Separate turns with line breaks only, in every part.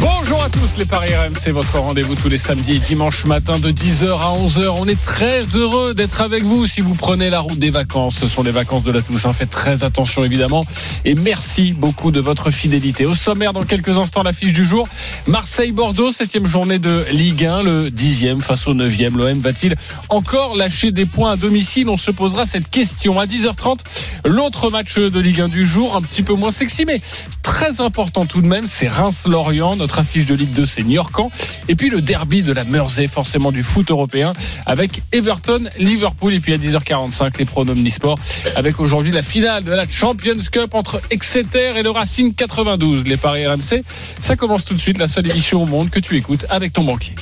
Bonjour à tous les Paris RMC, votre rendez-vous tous les samedis et dimanches matin de 10h à 11h. On est très heureux d'être avec vous si vous prenez la route des vacances. Ce sont les vacances de la Toussaint. Faites très attention évidemment. Et merci beaucoup de votre fidélité. Au sommaire, dans quelques instants, l'affiche du jour. Marseille-Bordeaux, septième journée de Ligue 1, le dixième face au neuvième. L'OM va-t-il encore lâcher des points à domicile? On se posera cette question à 10h30. L'autre match de Ligue 1 du jour, un petit peu moins sexy, mais très important tout de même, c'est Reims-Lorient. Notre affiche de Ligue 2, c'est Niorcan. Et puis le derby de la Mersey, forcément du foot européen, avec Everton-Liverpool. Et puis à 10h45, les pronoms Omnisport, avec aujourd'hui la finale de la Champions Cup entre Exeter et le Racing 92. Les paris RMC, ça commence tout de suite, la seule émission au monde que tu écoutes avec ton banquier.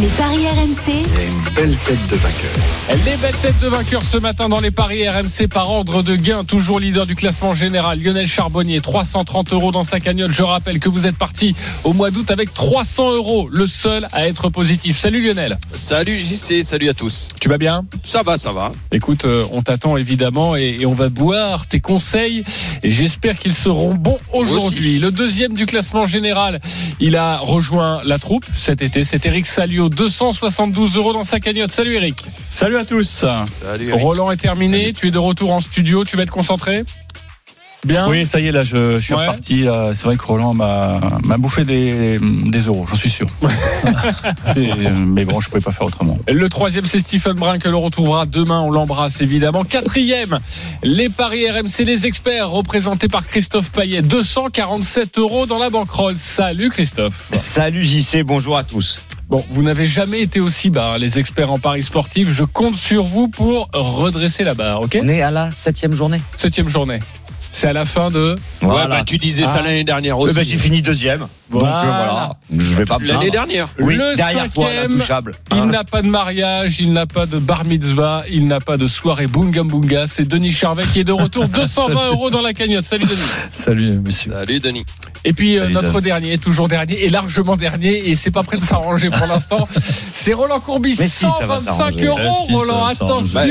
Les paris RMC,
une belle tête de vainqueur.
Les belles têtes de vainqueurs ce matin dans les paris RMC par ordre de gain, toujours leader du classement général. Lionel Charbonnier, 330 euros dans sa cagnotte. Je rappelle que vous êtes parti au mois d'août avec 300 euros, le seul à être positif. Salut Lionel.
Salut JC, salut à tous.
Tu vas bien?
Ça va, ça va.
Écoute, euh, on t'attend évidemment et, et on va boire tes conseils et j'espère qu'ils seront bons aujourd'hui. Le deuxième du classement général, il a rejoint la troupe cet été. C'est Eric Salio, 272 euros dans sa cagnotte. Salut Eric.
Salut à tous.
Salut. Eric.
Roland est terminé. Tu es de retour en studio. Tu vas être concentré Bien.
Oui, ça y est, là, je, je suis
Ouais.
reparti. là. C'est vrai que Roland m'a bouffé des, des euros, j'en suis sûr. Et, euh, mais bon, je pouvais pas faire autrement.
Le troisième, c'est Stephen Brun que l'on retrouvera demain. On l'embrasse évidemment. Quatrième, les paris RMC, les experts, représentés par Christophe Payet. 247 euros dans la banquerolle. Salut Christophe.
Salut JC, bonjour à tous.
Bon, vous n'avez jamais été aussi bas, hein, les experts en paris sportifs. Je compte sur vous pour redresser la barre, ok?
On est à la septième journée.
Septième journée. C'est à la fin de.
Ouais, bah, tu disais ça
Ah.
l'année dernière aussi.
ben, j'ai fini deuxième. Donc
Voilà.
euh, voilà, je vais pas
L'année dernière.
Oui,
Le
derrière toi,
cinquième,
l'intouchable.
Il
Hein.
n'a pas de mariage, il n'a pas de bar mitzvah, il n'a pas de soirée bunga bunga. C'est Denis Charvet qui est de retour. 220 euros dans la cagnotte. Salut Denis.
Salut, monsieur.
Salut Denis.
Et puis euh,
Salut,
notre dernier, toujours dernier, et largement dernier, et c'est pas prêt de s'arranger pour l'instant. C'est Roland Courbis,
Mais si, ça va
125
s'arranger.
euros,
Eh, si,
Roland. Attention,
Ben,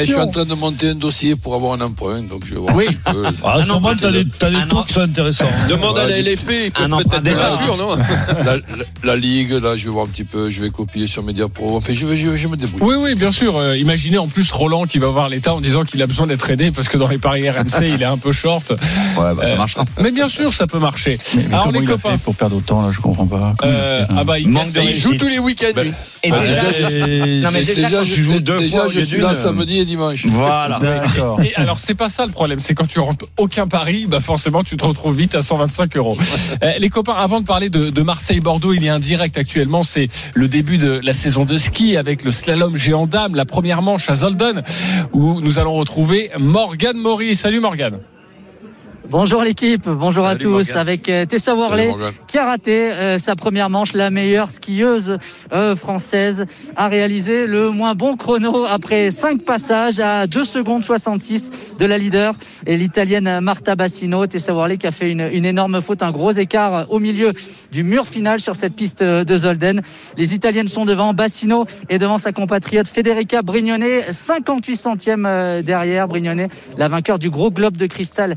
je suis en
attention.
train de monter un dossier pour avoir un emprunt, donc je vais voir
Oui.
un peu.
Ah, ce moment, t'as des,
de-
t'as des
em-
qui sont intéressants.
Demande à la LFP,
un
peut-être
d'État.
la pure, non
La, la- la Ligue, là, je vais voir un petit peu, je vais copier sur Media Pro. Enfin, je, vais- je, vais- je me débrouille.
Oui, oui, bien sûr. Euh, imaginez en plus Roland qui va voir l'État en disant qu'il a besoin d'être aidé parce que dans les paris RMC, il est un peu short.
Ouais, bah, ça
Euh,
marchera.
Mais bien sûr, ça peut marcher.
Mais, mais
Alors les
il a
copains,
fait pour perdre autant, là, je comprends pas.
Euh,
a fait
ah bah il,
Manque
Il joue tous les week-ends.
Ben,
lui.
Et
bah,
déjà, tu joues deux fois,
je suis là samedi et dimanche.
Voilà.
D'accord.
Et alors, c'est pas ça le problème, c'est quand tu rentres aucun pari, bah forcément, tu te retrouves vite à 125 euros. Euh, les avant de parler de, de Marseille-Bordeaux, il y a un direct actuellement, c'est le début de la saison de ski avec le slalom géant dame, la première manche à Zolden, où nous allons retrouver Morgane Maury. Salut Morgane.
Bonjour l'équipe, bonjour à tous. Avec euh, Tessa Worley qui a raté euh, sa première manche, la meilleure skieuse euh, française a réalisé le moins bon chrono après 5 passages à 2 secondes 66 de la leader et l'italienne Marta Bassino. Tessa Worley qui a fait une, une énorme faute, un gros écart au milieu du mur final sur cette piste de Zolden. Les italiennes sont devant, Bassino et devant sa compatriote Federica Brignone, 58 centièmes euh, derrière Brignone, la vainqueur du gros globe de cristal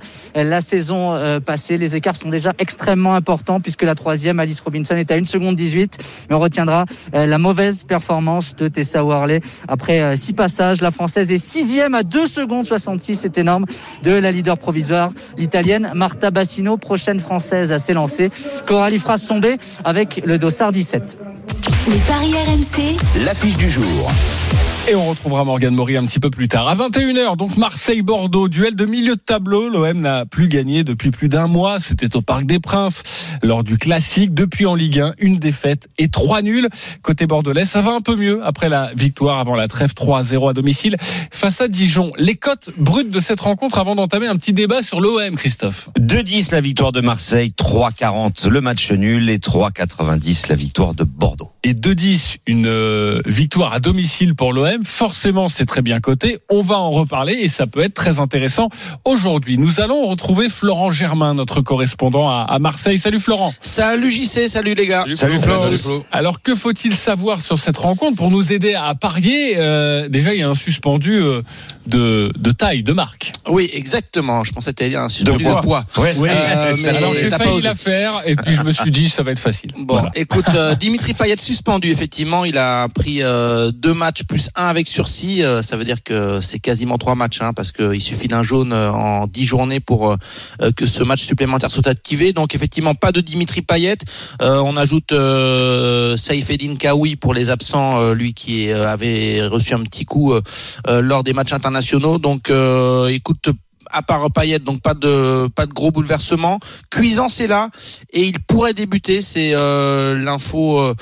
la saison euh, passée. Les écarts sont déjà extrêmement importants puisque la troisième, Alice Robinson, est à 1 seconde 18. Mais on retiendra euh, la mauvaise performance de Tessa Worley. Après euh, six passages, la française est sixième à 2 secondes 66. C'est énorme de la leader provisoire, l'italienne Marta Bassino, prochaine française à s'élancer. Coralie Frasse-Sombé avec le dossard 17.
les paris RMC,
L'affiche du jour.
Et on retrouvera Morgane Maury un petit peu plus tard. À 21h, donc Marseille-Bordeaux, duel de milieu de tableau. L'OM n'a plus gagné depuis plus d'un mois. C'était au Parc des Princes lors du classique. Depuis en Ligue 1, une défaite et trois nuls. Côté bordelais, ça va un peu mieux après la victoire avant la trêve 3-0 à domicile face à Dijon. Les cotes brutes de cette rencontre avant d'entamer un petit débat sur l'OM, Christophe.
2-10 la victoire de Marseille, 3-40 le match nul et 3-90 la victoire de Bordeaux.
Et 2-10, une euh, victoire à domicile pour l'OM. Forcément, c'est très bien coté. On va en reparler et ça peut être très intéressant aujourd'hui. Nous allons retrouver Florent Germain, notre correspondant à, Marseille. Salut Florent.
Salut JC, salut les gars.
Salut, Florent. Alors que faut-il savoir sur cette rencontre pour nous aider à parier? Euh, Déjà, il y a un suspendu euh, de, de, taille, de marque.
Oui, exactement. Je pensais que tu un suspendu de poids.
Oui. Euh, alors j'ai failli la faire et puis je me suis dit ça va être facile.
Bon, écoute, Dimitri Payet suspendu effectivement. Il a pris deux matchs plus avec sursis. ça veut dire que c'est quasiment trois matchs hein, parce qu'il suffit d'un jaune en dix journées pour que ce match supplémentaire soit activé. Donc effectivement pas de Dimitri Payet. on ajoute Saïf Edin Kaoui pour les absents, lui qui avait reçu un petit coup lors des matchs internationaux. Donc, euh, écoute, à part Payet, donc pas de pas de gros bouleversement. Cuisance est là et il pourrait débuter. C'est euh, l'info euh,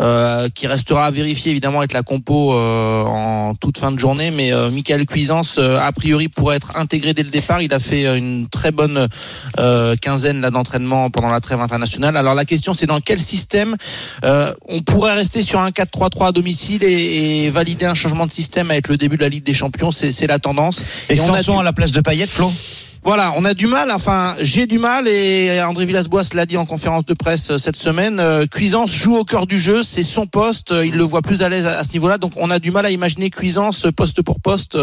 euh, qui restera à vérifier évidemment avec la compo en toute fin de journée. Mais Michael Cuisance a priori pourrait être intégré dès le départ. Il a fait une très bonne quinzaine d'entraînement pendant la trêve internationale. Alors la question c'est dans quel système on pourrait rester sur un 4-3-3 à domicile et, valider un changement de système avec le début de la Ligue des Champions. C'est la tendance.
Et, on a à la place de Payet Flo
voilà, on a du mal, enfin j'ai du mal et André Villas-Boas l'a dit en conférence de presse euh, cette semaine, euh, Cuisance joue au cœur du jeu, c'est son poste, euh, il le voit plus à l'aise à, ce niveau-là, donc on a du mal à imaginer Cuisance poste pour poste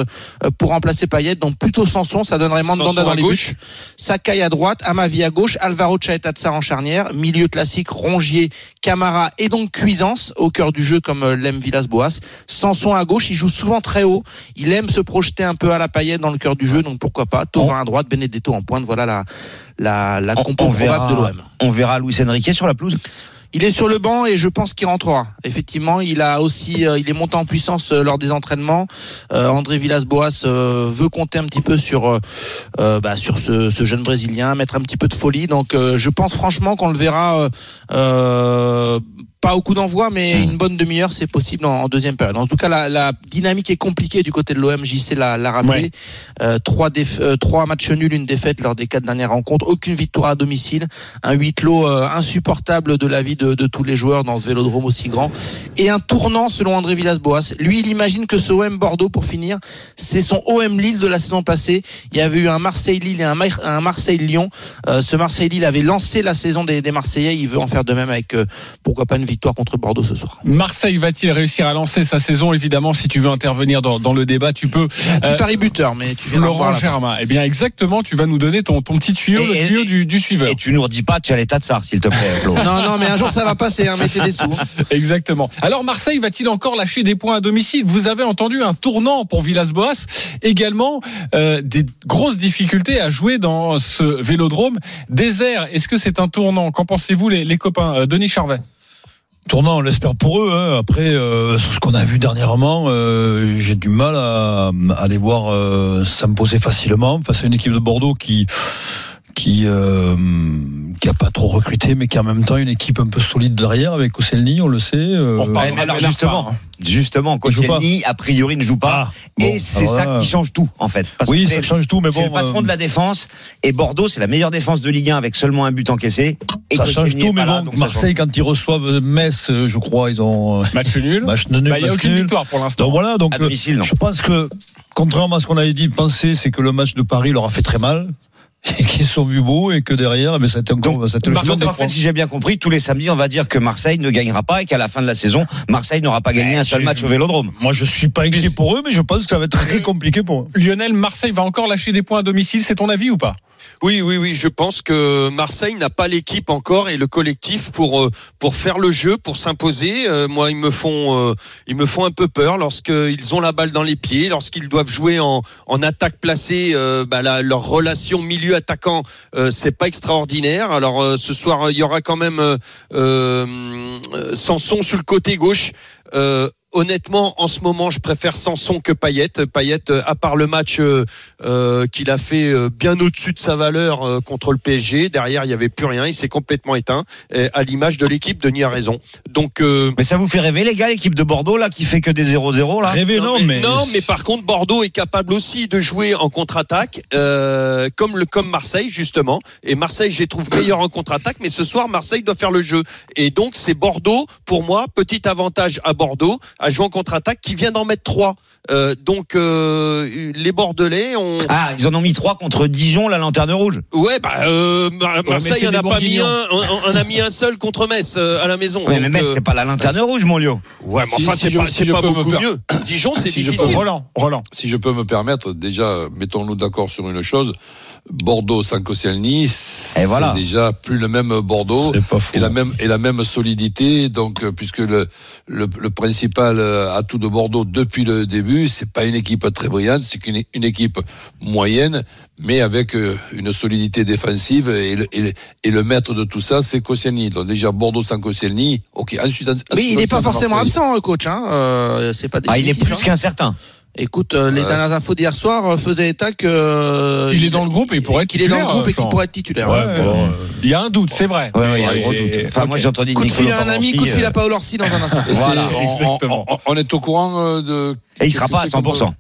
pour remplacer Payet, donc plutôt Sanson, ça donnerait Mandanda dans les gauche. buts, Sakai à droite, Amavi à gauche, Alvaro Chaetatsa en charnière, milieu classique, Rongier, Camara et donc Cuisance au cœur du jeu comme l'aime Villas-Boas. Sanson à gauche, il joue souvent très haut, il aime se projeter un peu à la Payet dans le cœur du jeu, donc pourquoi pas, Taurin à droite, Benedetto en pointe. Voilà la, la, la compo probable de l'OM.
On verra Luis Enrique sur la pelouse
il est sur le banc et je pense qu'il rentrera. Effectivement, il a aussi, euh, il est monté en puissance euh, lors des entraînements. Euh, André Villas-Boas veut compter un petit peu sur, bah, sur ce, ce, jeune brésilien, mettre un petit peu de folie. Donc, je pense franchement qu'on le verra pas au coup d'envoi, mais hmm. une bonne demi-heure, c'est possible en, deuxième période. En tout cas, la, la, dynamique est compliquée du côté de l'OM. JC l'a, l'a rappelé. Euh, trois, euh, trois matchs nuls, une défaite lors des quatre dernières rencontres. Aucune victoire à domicile. Un huit clos euh, insupportable de la vie de, de, tous les joueurs dans ce vélodrome aussi grand. Et un tournant selon André Villas-Boas. Lui, il imagine que ce OM Bordeaux, pour finir, c'est son OM Lille de la saison passée. Il y avait eu un Marseille-Lille et un, un Marseille-Lyon. Ce Marseille-Lille avait lancé la saison des, des Marseillais. Il veut en faire de même avec, pourquoi pas, une victoire contre Bordeaux ce soir.
Marseille va-t-il réussir à lancer sa saison Évidemment, si tu veux intervenir dans, dans le débat, tu peux.
Tu euh, paries buteur, mais tu viens
Laurent Germain. Eh bien, exactement, tu vas nous donner ton, ton petit tuyau, le tuyau du, du, suiveur.
Et tu nous redis pas, tu as l'état de ça, s'il te plaît, Flo.
non, non, mais un jour ça va passer, hein, mettez des sous.
Exactement. Alors, Marseille va-t-il encore lâcher des points à domicile Vous avez entendu un tournant pour Villas-Boas. Également, euh, des grosses difficultés à jouer dans ce vélodrome désert. Est-ce que c'est un tournant Qu'en pensez-vous, les, les copains euh, Denis Charvet?
Tournant, on l'espère pour eux. Hein. Après, euh, sur ce qu'on a vu dernièrement, euh, j'ai du mal à, à les voir euh, s'imposer facilement face à une équipe de Bordeaux qui qui euh, qui a pas trop recruté, mais qui a en même temps une équipe un peu solide derrière avec Koscielny, on le sait. Euh,
alors justement, justement, Koscielny a priori ne joue pas, ah, et c'est ça qui change tout en fait.
Parce oui, ça change tout, mais bon.
C'est le patron de la défense et Bordeaux, c'est la meilleure défense de Ligue 1 avec seulement un but encaissé.
Et ça change tout, mais bon. Marseille, quand ils reçoivent Metz, je crois, ils ont
match nul.
Match nul.
Bah, il n'y a aucune victoire pour l'instant.
Donc voilà, donc je pense que contrairement à ce qu'on avait dit, penser, c'est que le match de Paris leur a fait très mal et qui sont vus beaux et que derrière, mais ça encore.
Donc, ça en fait, si j'ai bien compris, tous les samedis, on va dire que Marseille ne gagnera pas et qu'à la fin de la saison, Marseille n'aura pas gagné un seul match au Vélodrome.
Moi, je suis pas inquiet pour eux, mais je pense que ça va être très compliqué pour eux.
Lionel, Marseille va encore lâcher des points à domicile, c'est ton avis ou pas?
Oui, oui, oui. Je pense que Marseille n'a pas l'équipe encore et le collectif pour euh, faire le jeu, pour s'imposer. Euh, moi, ils me font euh, ils me font un peu peur lorsqu'ils ont la balle dans les pieds, lorsqu'ils doivent jouer en, en attaque placée. Bah, leur relation milieu attaquant, c'est pas extraordinaire. Alors ce soir, il y aura quand même Sanson sur le côté gauche honnêtement, en ce moment, je préfère Sanson que Payet. Payet, euh, à part le match euh, euh, qu'il a fait bien au-dessus de sa valeur contre le PSG, derrière, il n'y avait plus rien. Il s'est complètement éteint, à l'image de l'équipe. Denis a raison. Donc,
mais ça vous fait rêver, les gars, l'équipe de Bordeaux là, qui fait que des 0-0 là.
Rêver, non, mais,
non, mais par contre, Bordeaux est capable aussi de jouer en contre-attaque, comme le comme Marseille justement. Et Marseille, je les trouve meilleurs en contre-attaque, mais ce soir, Marseille doit faire le jeu. Et donc, c'est Bordeaux pour moi, petit avantage à Bordeaux à jouer en contre-attaque, qui vient d'en mettre trois. Euh, donc euh, les Bordelais ont.
Ah, ils en ont mis trois contre Dijon, la lanterne rouge.
Ouais, bah euh, Marseille en a pas mis un, on, on a mis un seul contre Metz euh, à la maison.
Ouais, mais Metz, c'est pas la lanterne rouge, mon lieu.
Ouais, mais
Si-
enfin
si
c'est pas,
si
beaucoup
per-
mieux. Dijon, c'est
Si je peux-
difficile.
Roland, Roland.
Si je peux me permettre, déjà, mettons-nous d'accord sur une chose. Bordeaux sans Koscielny, c'est
voilà.
déjà plus le même Bordeaux
C'est pas faux.
et la même et la même solidité. Donc, euh, puisque le le, le principal euh, atout de Bordeaux depuis le début, c'est pas une équipe très brillante, c'est une, une équipe moyenne, mais avec euh, une solidité défensive et le, et le, et le maître de tout ça, c'est Koscielny. Donc déjà Bordeaux sans Koscielny, ok. Ensuite, ensuite
Oui, il n'est pas forcément
Marseille.
absent, coach. Hein. Euh, c'est pas
Ah, il est plus
hein.
qu'incertain.
Écoute, euh, les
Ouais.
dernières infos d'hier soir euh, faisaient état que. euh,
Il est dans le groupe et il pourrait être
qu'il est dans le
titulaire,
groupe et qu'il pourrait être titulaire.
Ouais,
Ouais.
bon, euh, Il y a un doute, c'est vrai.
Ouais, ouais, il y a un gros doute. Enfin, moi,
ok.
j'ai entendu
Coup de fil à un ami, coup de fil à Paolo Orsi dans un instant.
Voilà,
on-
exactement.
On, on- on est au courant euh, de.
Et il sera pas à
que c'est comme,
100%.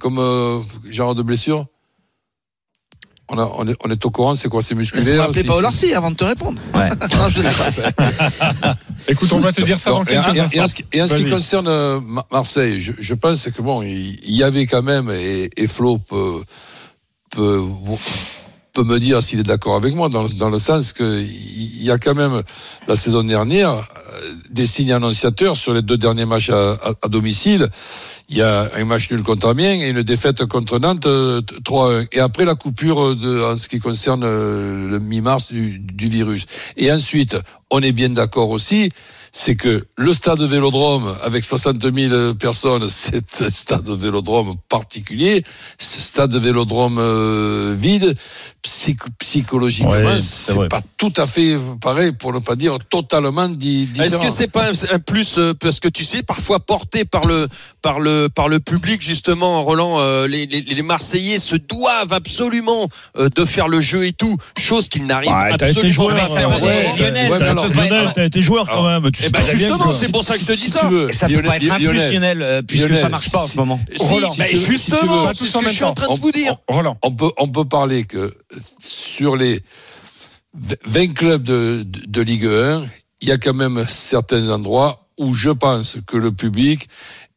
Comme euh, genre de blessure? On, a, on, est, on est au courant, c'est quoi C'est musculaire
Paolo
c'est-
Orsi avant de te répondre.
Ouais.
non, je sais pas.
Écoute, on va te dire ça dans quelques
et- et en
instants.
ce qui, et en ce qui concerne euh, Ma- Marseille, je, je pense que bon, il y avait quand même, et, et Flo peut, peut, vous- peut me dire s'il est d'accord avec moi, dans, le- dans le sens que il y a quand même, la saison dernière, euh, des signes annonciateurs sur les deux derniers matchs à, à- à domicile. Il y a un match nul contre Amiens et une défaite contre Nantes euh, 3-1. Et après la coupure de, en ce qui concerne euh, le mi-mars du, du virus. Et ensuite, on est bien d'accord aussi, c'est que le stade Vélodrome, avec 60 000 personnes, c'est un stade Vélodrome particulier. Ce stade Vélodrome euh, vide, psych- psychologiquement,
Ouais, c'est
pas tout à fait pareil, pour ne pas dire totalement di- différent.
Est-ce que c'est pas un, un plus euh, parce que tu sais parfois porté par le par le par le public justement Roland euh, les, les, les Marseillais se doivent absolument euh, de faire le jeu et tout chose qu'ils n'arrivent
été
absolument pas à faire.
Lionel,
t'as été joueur quand même. Tu
Eh
sais
ben justement, c'est pour ça que je te dis
Si
ça.
tu veux,
Ça peut
Lionel-
pas être un plus,
Lionel,
euh, puisque
Lionel,
ça marche pas en ce moment.
Si,
Roland,
justement, c'est ce que je suis en train de vous dire.
Roland.
on peut, on peut parler que sur les 20 clubs de, de, de Ligue 1, il y a quand même certains endroits où je pense que le public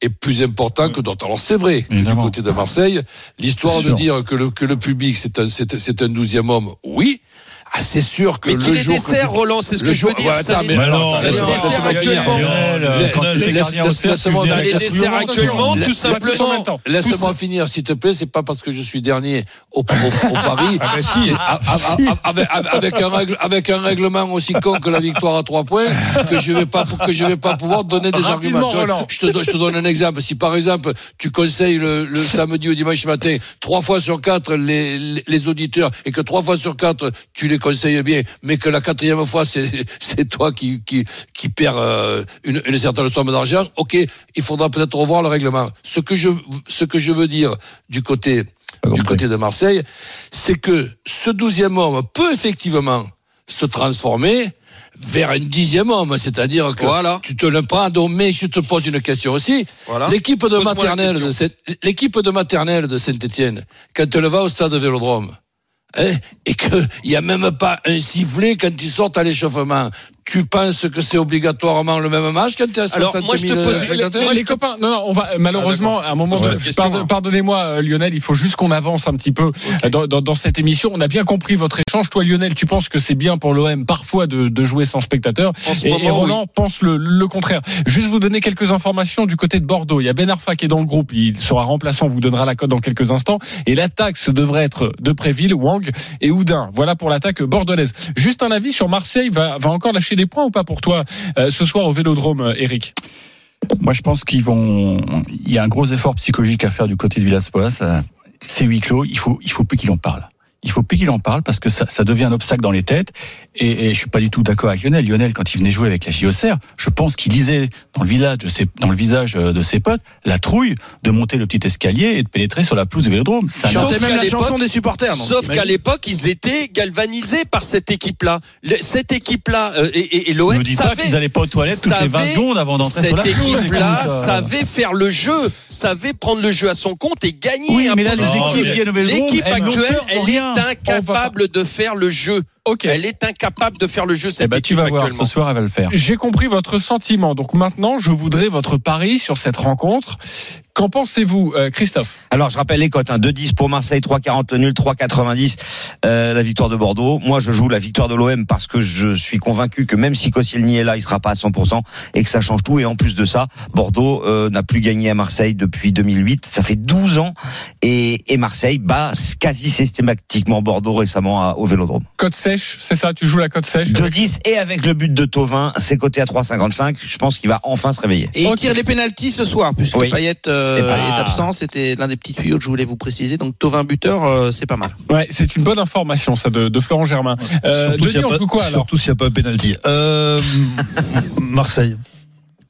est plus important que d'autres. Alors c'est vrai que du côté de Marseille, l'histoire de dire que le, que le public c'est un, c'est, c'est un douzième homme, oui. Ah, c'est sûr que
Mais
le jour que-
dessert Roland c'est ce
le
que je veux
jour-
dire
ouais, attends, mais
les
laisse-moi-
actuellement les actuellement tout simplement
finir, s'il te plaît. C'est pas parce que je suis dernier au, Paris. Avec, un règlement aussi con que la victoire à trois points, que je vais pas, que je vais pas pouvoir donner des arguments. Je te, donne- je te donne un exemple. Si par exemple, tu conseilles le, le samedi ou dimanche matin, trois fois sur quatre, les, les, les auditeurs, et que trois fois sur quatre, tu les conseilles bien, mais que la quatrième fois, c'est, c'est toi qui, qui, qui perds euh, une, une certaine somme d'argent, ok, il faudra peut-être revoir le règlement. Ce que je, ce que je veux dire du côté, du côté de Marseille, c'est que ce douzième homme peut effectivement se transformer vers un dixième homme, c'est-à-dire que
Voilà.
tu te le prends, donc, mais je te pose une question aussi.
Voilà.
L'équipe de maternelle
question.
de l'équipe de maternelle de Saint-Etienne, quand elle va au stade Vélodrome, hein, et qu'il n'y a même pas un sifflet quand ils sortent à l'échauffement, tu penses que c'est obligatoirement le même match quand tu as 60
Alors,
000
moi, je te pose-
spectateurs
Les, les copains, non, non, on va malheureusement à un moment. Pardon-
hein.
Pardonnez-moi, euh, Lionel, il faut juste qu'on avance un petit peu euh, dans, dans- dans cette émission. On a bien compris votre échange. Toi, Lionel, tu penses que c'est bien pour l'OM parfois de, de jouer sans spectateur, et,
moment,
et Roland pense le, le contraire. Juste vous donner quelques informations du côté de Bordeaux. Il y a Ben Arfa qui est dans le groupe. Il sera remplaçant. On vous donnera la cote dans quelques instants. Et l'attaque ce devrait être de Préville, Wang et Houdin. Voilà pour l'attaque bordelaise. Juste un avis sur Marseille. Va, va encore lâcher des points ou pas pour toi euh, ce soir au Vélodrome, euh, Eric
Moi, je pense qu'ils vont. Il y a un gros effort psychologique à faire du côté de Villas-Boas. Euh, C'est huis clos. Il faut, il faut plus qu'il en parle. Il faut plus qu'il en parle parce que ça, ça devient un obstacle dans les têtes. Et, et je suis pas du tout d'accord avec Lionel. Lionel, quand il venait jouer avec la JOCR, je pense qu'il lisait dans le village, de ses, dans le visage euh, de ses potes, la trouille de monter le petit escalier et de pénétrer sur la pelouse du Vélodrome. Ça
Sauf
même
qu'à
la
l'époque-
chanson des supporters. donc,
Sauf qu'à l'époque, ils étaient galvanisés par cette équipe-là. Cette équipe-là euh, et, et, et
Ne
l'OM
me dis pas qu'ils allaient pas aux toilettes toutes les 20
savait-
secondes avant d'entrer sur la
cette
pelouse.
équipe-là
Écoute, euh,
savait faire le jeu, savait prendre le jeu à son compte et gagner.
Oui, mais là, les équipes
L'équipe actuelle, elle est incapable de faire le jeu.
Ok.
Elle est incapable de faire le jeu cette
Eh ben, tu vas voir, ce soir, elle va le faire.
J'ai compris votre sentiment. Donc maintenant, je voudrais votre pari sur cette rencontre. Qu'en pensez-vous, euh, Christophe?
Alors, je rappelle les cotes. Hein. 2-10 pour Marseille, 3-40 le nul, 3-90 euh, la victoire de Bordeaux. Moi, je joue la victoire de l'OM parce que je suis convaincu que même si Koscielny est là, il sera pas à 100% et que ça change tout. Et en plus de ça, Bordeaux euh, n'a plus gagné à Marseille depuis 2008. Ça fait 12 ans. Et, et Marseille bat quasi systématiquement Bordeaux récemment à- au Vélodrome.
Cote sèche, c'est ça Tu joues la cote sèche
2-10 et avec le but de Tovin, c'est coté à 3,55. Je pense qu'il va enfin se réveiller.
Et il tire les pénalties ce soir, puisque
Oui.
Payet euh,
bah-
est absent. C'était l'un des petits tuyaux que je voulais vous préciser. Donc Tovin buteur, euh, c'est pas mal.
Ouais, c'est une bonne information, ça, de, de Florent Germain. Euh,
Surtout s'il
Denis,
y a
on
pas-
joue quoi alors
Surtout s'il n'y a pas un penalty. Euh, Marseille.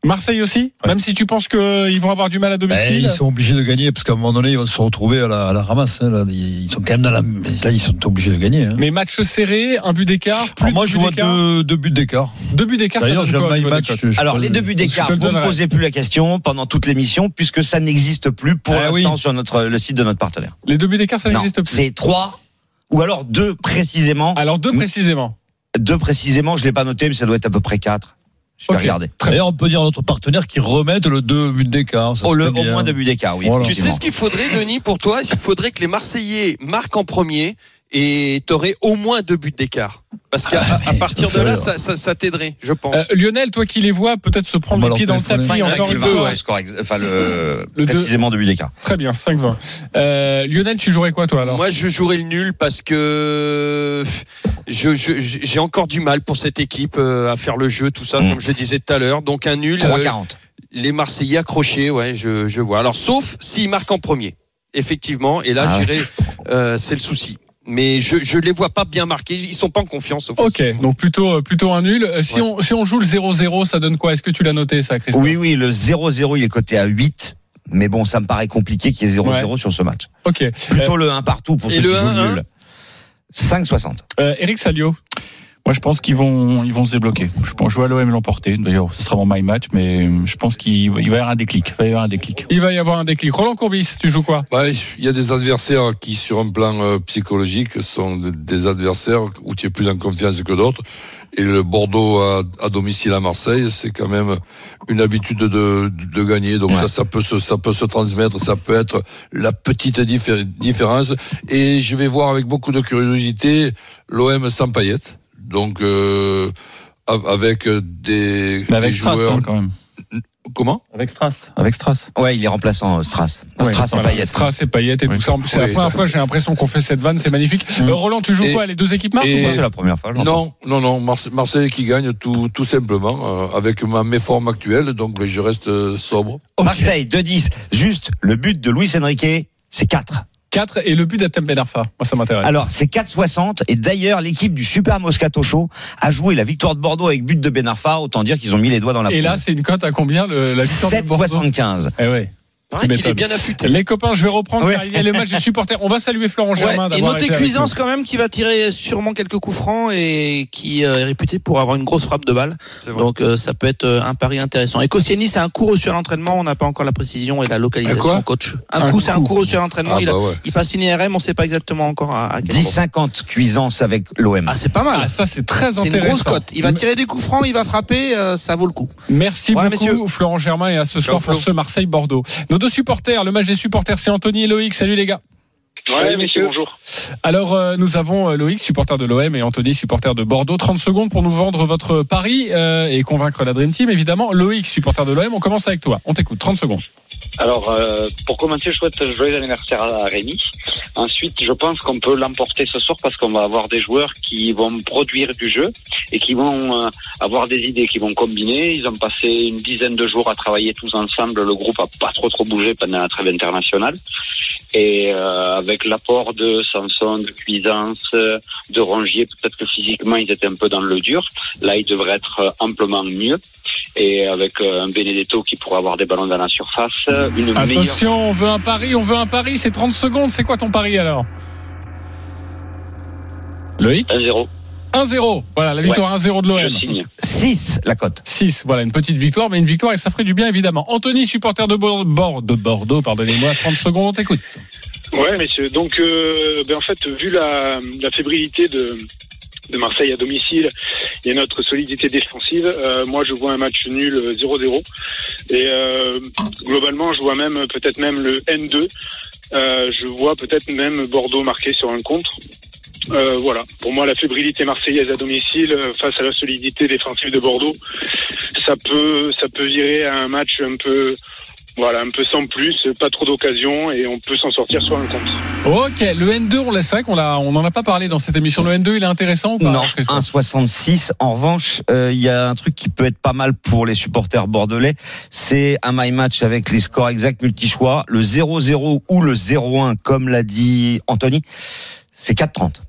Marseille aussi Même si tu penses qu'ils vont avoir du mal à
Eh,
domicile
ils sont obligés de gagner parce qu'à un moment donné, ils vont se retrouver à la, à la ramasse. hein, là. Ils sont quand même dans la. Là, ils sont obligés de gagner. hein.
Mais match serré, un but d'écart, plus
Alors moi,
de
je vois deux, deux buts d'écart.
Deux buts d'écart,
D'ailleurs,
donne
j'ai
quoi
un
au
my
niveau des
match. je- je
Alors les
le-
deux buts d'écart, vous ne posez plus la question pendant toute l'émission puisque ça n'existe plus pour
Ah
l'instant
oui.
sur notre le site de notre partenaire.
Les deux buts d'écart, ça n'existe plus.
c'est trois ou alors deux précisément.
Alors deux précisément.
Deux précisément, je l'ai pas noté, mais ça doit être à peu près quatre. Je vais regarder.
D'ailleurs, on peut dire à notre partenaire qui remette le deux buts d'écart. ça
Oh, le,
serait
au moins deux buts d'écart, oui.
Voilà.
Tu sais ce qu'il faudrait, Denis, pour toi Il faudrait que les Marseillais marquent en premier et t'aurais au moins deux buts d'écart. Parce qu'à
Ah,
à partir de là, ça, ça, ça t'aiderait, je pense.
Euh, Lionel, toi qui les vois, peut-être se prendre les pieds dans le tapis encore une fois.
ouais, score ex- enfin, le,
Le
précisément deux buts d'écart.
Très bien, 5-20. Euh, Lionel, tu jouerais quoi toi alors
Moi, je jouerais le nul parce que je, je- j'ai encore du mal pour cette équipe euh, à faire le jeu, tout ça,
Mm.
comme je disais tout à l'heure. Donc un nul.
3,40.
les Marseillais accrochés, ouais, je, je vois. Alors, sauf s'ils marquent en premier, effectivement, et là,
Ah ouais.
j'irai, euh, c'est le souci. Mais je je les vois pas bien marqués, ils sont pas en confiance.
Ok,
offensivement.
donc plutôt euh, plutôt un nul. Euh, Si
Ouais.
on si on joue le 0-0, ça donne quoi? Est-ce que tu l'as noté ça, Christophe?
Oui, oui, le 0-0, il est coté à 8. Mais bon, ça me paraît compliqué qu'il y ait 0-0 sur ce match.
Ok.
Plutôt le 1 partout pour
et
ceux
le
qui jouent
1-1?
nul. 5,60.
Euh, Eric Salio.
Moi, je pense qu'ils vont, ils vont se débloquer. Je pense, je vois l'OM l'emporter. D'ailleurs, ce sera mon my match, mais je pense qu'il va y avoir un déclic. Il va y avoir un déclic.
Il va y avoir un déclic. Roland Courbis, tu joues quoi?
Ouais, il y a des adversaires qui, sur un plan euh, psychologique, sont des- des adversaires où tu es plus en confiance que d'autres. Et le Bordeaux à, à domicile à Marseille, c'est quand même une habitude de, de gagner. Donc
Ouais.
ça, ça peut se, ça peut se transmettre. Ça peut être la petite diffé- différence. Et je vais voir avec beaucoup de curiosité l'OM sans paillettes. Donc euh, av- avec des,
Mais avec
des
Strass,
joueurs.
hein, quand même.
Comment?
Avec Strass. Avec Strass.
Ouais, il est remplaçant, euh, Strass.
Ouais,
Strass
voilà,
paillettes.
Strass et paillettes et
Oui.
tout ça. C'est la première fois j'ai l'impression qu'on fait cette vanne, c'est magnifique.
Mm.
Euh, Roland, tu joues
Et-
quoi? Les deux équipes marquent
et-
ou
Moi,
pas?
C'est la première fois.
Non, non, non, Marse- Marseille qui gagne tout, tout simplement, euh, avec ma, mes formes actuelles, donc je reste euh, sobre.
Marseille, 2-10. Juste, le but de Luis Enrique, c'est 4.
4 et le but d'Atem Ben Arfa. Moi, ça m'intéresse.
Alors, c'est 4,60. Et d'ailleurs, l'équipe du Super Moscato Show a joué la victoire de Bordeaux avec but de Ben Arfa. Autant dire qu'ils ont mis les doigts dans la
Et là, c'est une cote à combien le, la victoire de Bordeaux?
7,75.
Eh ouais.
Pareil qu'il est bien affûté.
Les copains, je vais reprendre
Ouais.
car il y a les matchs des supporters. On va saluer Florent
Ouais,
Germain
et notez
été avec
Cuisance quand même qui va tirer sûrement quelques coups francs et qui euh, est réputé pour avoir une grosse frappe de balle. Donc euh, ça peut être euh, un pari intéressant. Et Koscielny, c'est un coup reçu à l'entraînement. On n'a pas encore la précision et la localisation,
quoi
coach. Un,
Un
coup, c'est un
coup.
reçu à l'entraînement.
Ah
il,
bah ouais.
il passe une IRM, on ne sait pas exactement encore à, à quel moment.
10,50 cuisance avec l'OM.
Ah, c'est pas mal.
Ah, ça, c'est très
c'est une
intéressant.
grosse cote. Il va tirer des coups francs, il va frapper, euh, ça vaut le coup.
Merci
Voilà,
beaucoup,
messieurs.
Florent Germain, et à ce soir pour ce Marseille-Bordeaux. Nos deux supporters, le match des supporters, c'est Anthony et Loïc. Salut les gars.
Ouais, messieurs, bonjour.
Alors, euh, nous avons euh, Loïc, supporter de l'OM, et Anthony, supporter de Bordeaux. 30 secondes pour nous vendre votre pari euh, et convaincre la Dream Team, évidemment. Loïc, supporter de l'OM, on commence avec toi. On t'écoute, 30 secondes.
Alors, euh, pour commencer, je souhaite joyeux anniversaire à Rémi. Ensuite, je pense qu'on peut l'emporter ce soir parce qu'on va avoir des joueurs qui vont produire du jeu et qui vont euh, avoir des idées, qui vont combiner. Ils ont passé une dizaine de jours à travailler tous ensemble. Le groupe a pas trop trop bougé pendant la trêve internationale. Et euh, avec l'apport de Sanson, de Cuisance, de Rongier, peut-être que physiquement ils étaient un peu dans le dur. Là, ils devraient être amplement mieux. Et avec euh, un Benedetto qui pourrait avoir des ballons dans la surface, une meilleure
Attention, on veut un pari, on veut un pari, c'est 30 secondes. C'est quoi ton pari alors? Loïc?
1-0.
1-0. Voilà, la victoire 1-0 de l'OM.
signe.
6 la cote.
6, voilà, une petite victoire, mais une victoire et ça ferait du bien évidemment. Anthony, supporter de, Bor- Bor- de Bordeaux, pardonnez-moi, 30 secondes, on t'écoute.
Ouais, messieurs. Donc, euh, ben, en fait, vu la, la fébrilité de,
de Marseille à domicile et notre solidité défensive, euh, moi je vois un match nul 0-0 et euh, globalement je vois même peut-être même le N2. Euh, je vois peut-être même Bordeaux marqué sur un contre. Euh, voilà. Pour moi, la fébrilité marseillaise à domicile euh, face à la solidité défensive de Bordeaux, ça peut, ça peut virer à un match un peu, voilà, un peu sans plus, pas trop d'occasions et on peut s'en sortir sur un contre.
Ok, le N2, on laisse vrai qu'on l'a, on n'en a pas parlé dans cette émission. Le N2, il est intéressant ou pas
Non, 1,66. En revanche, euh, il y a un truc qui peut être pas mal pour les supporters bordelais. C'est un my match avec les scores exacts multi-choix. Le 0-0 ou le 0-1, comme l'a dit Anthony, c'est 4,30.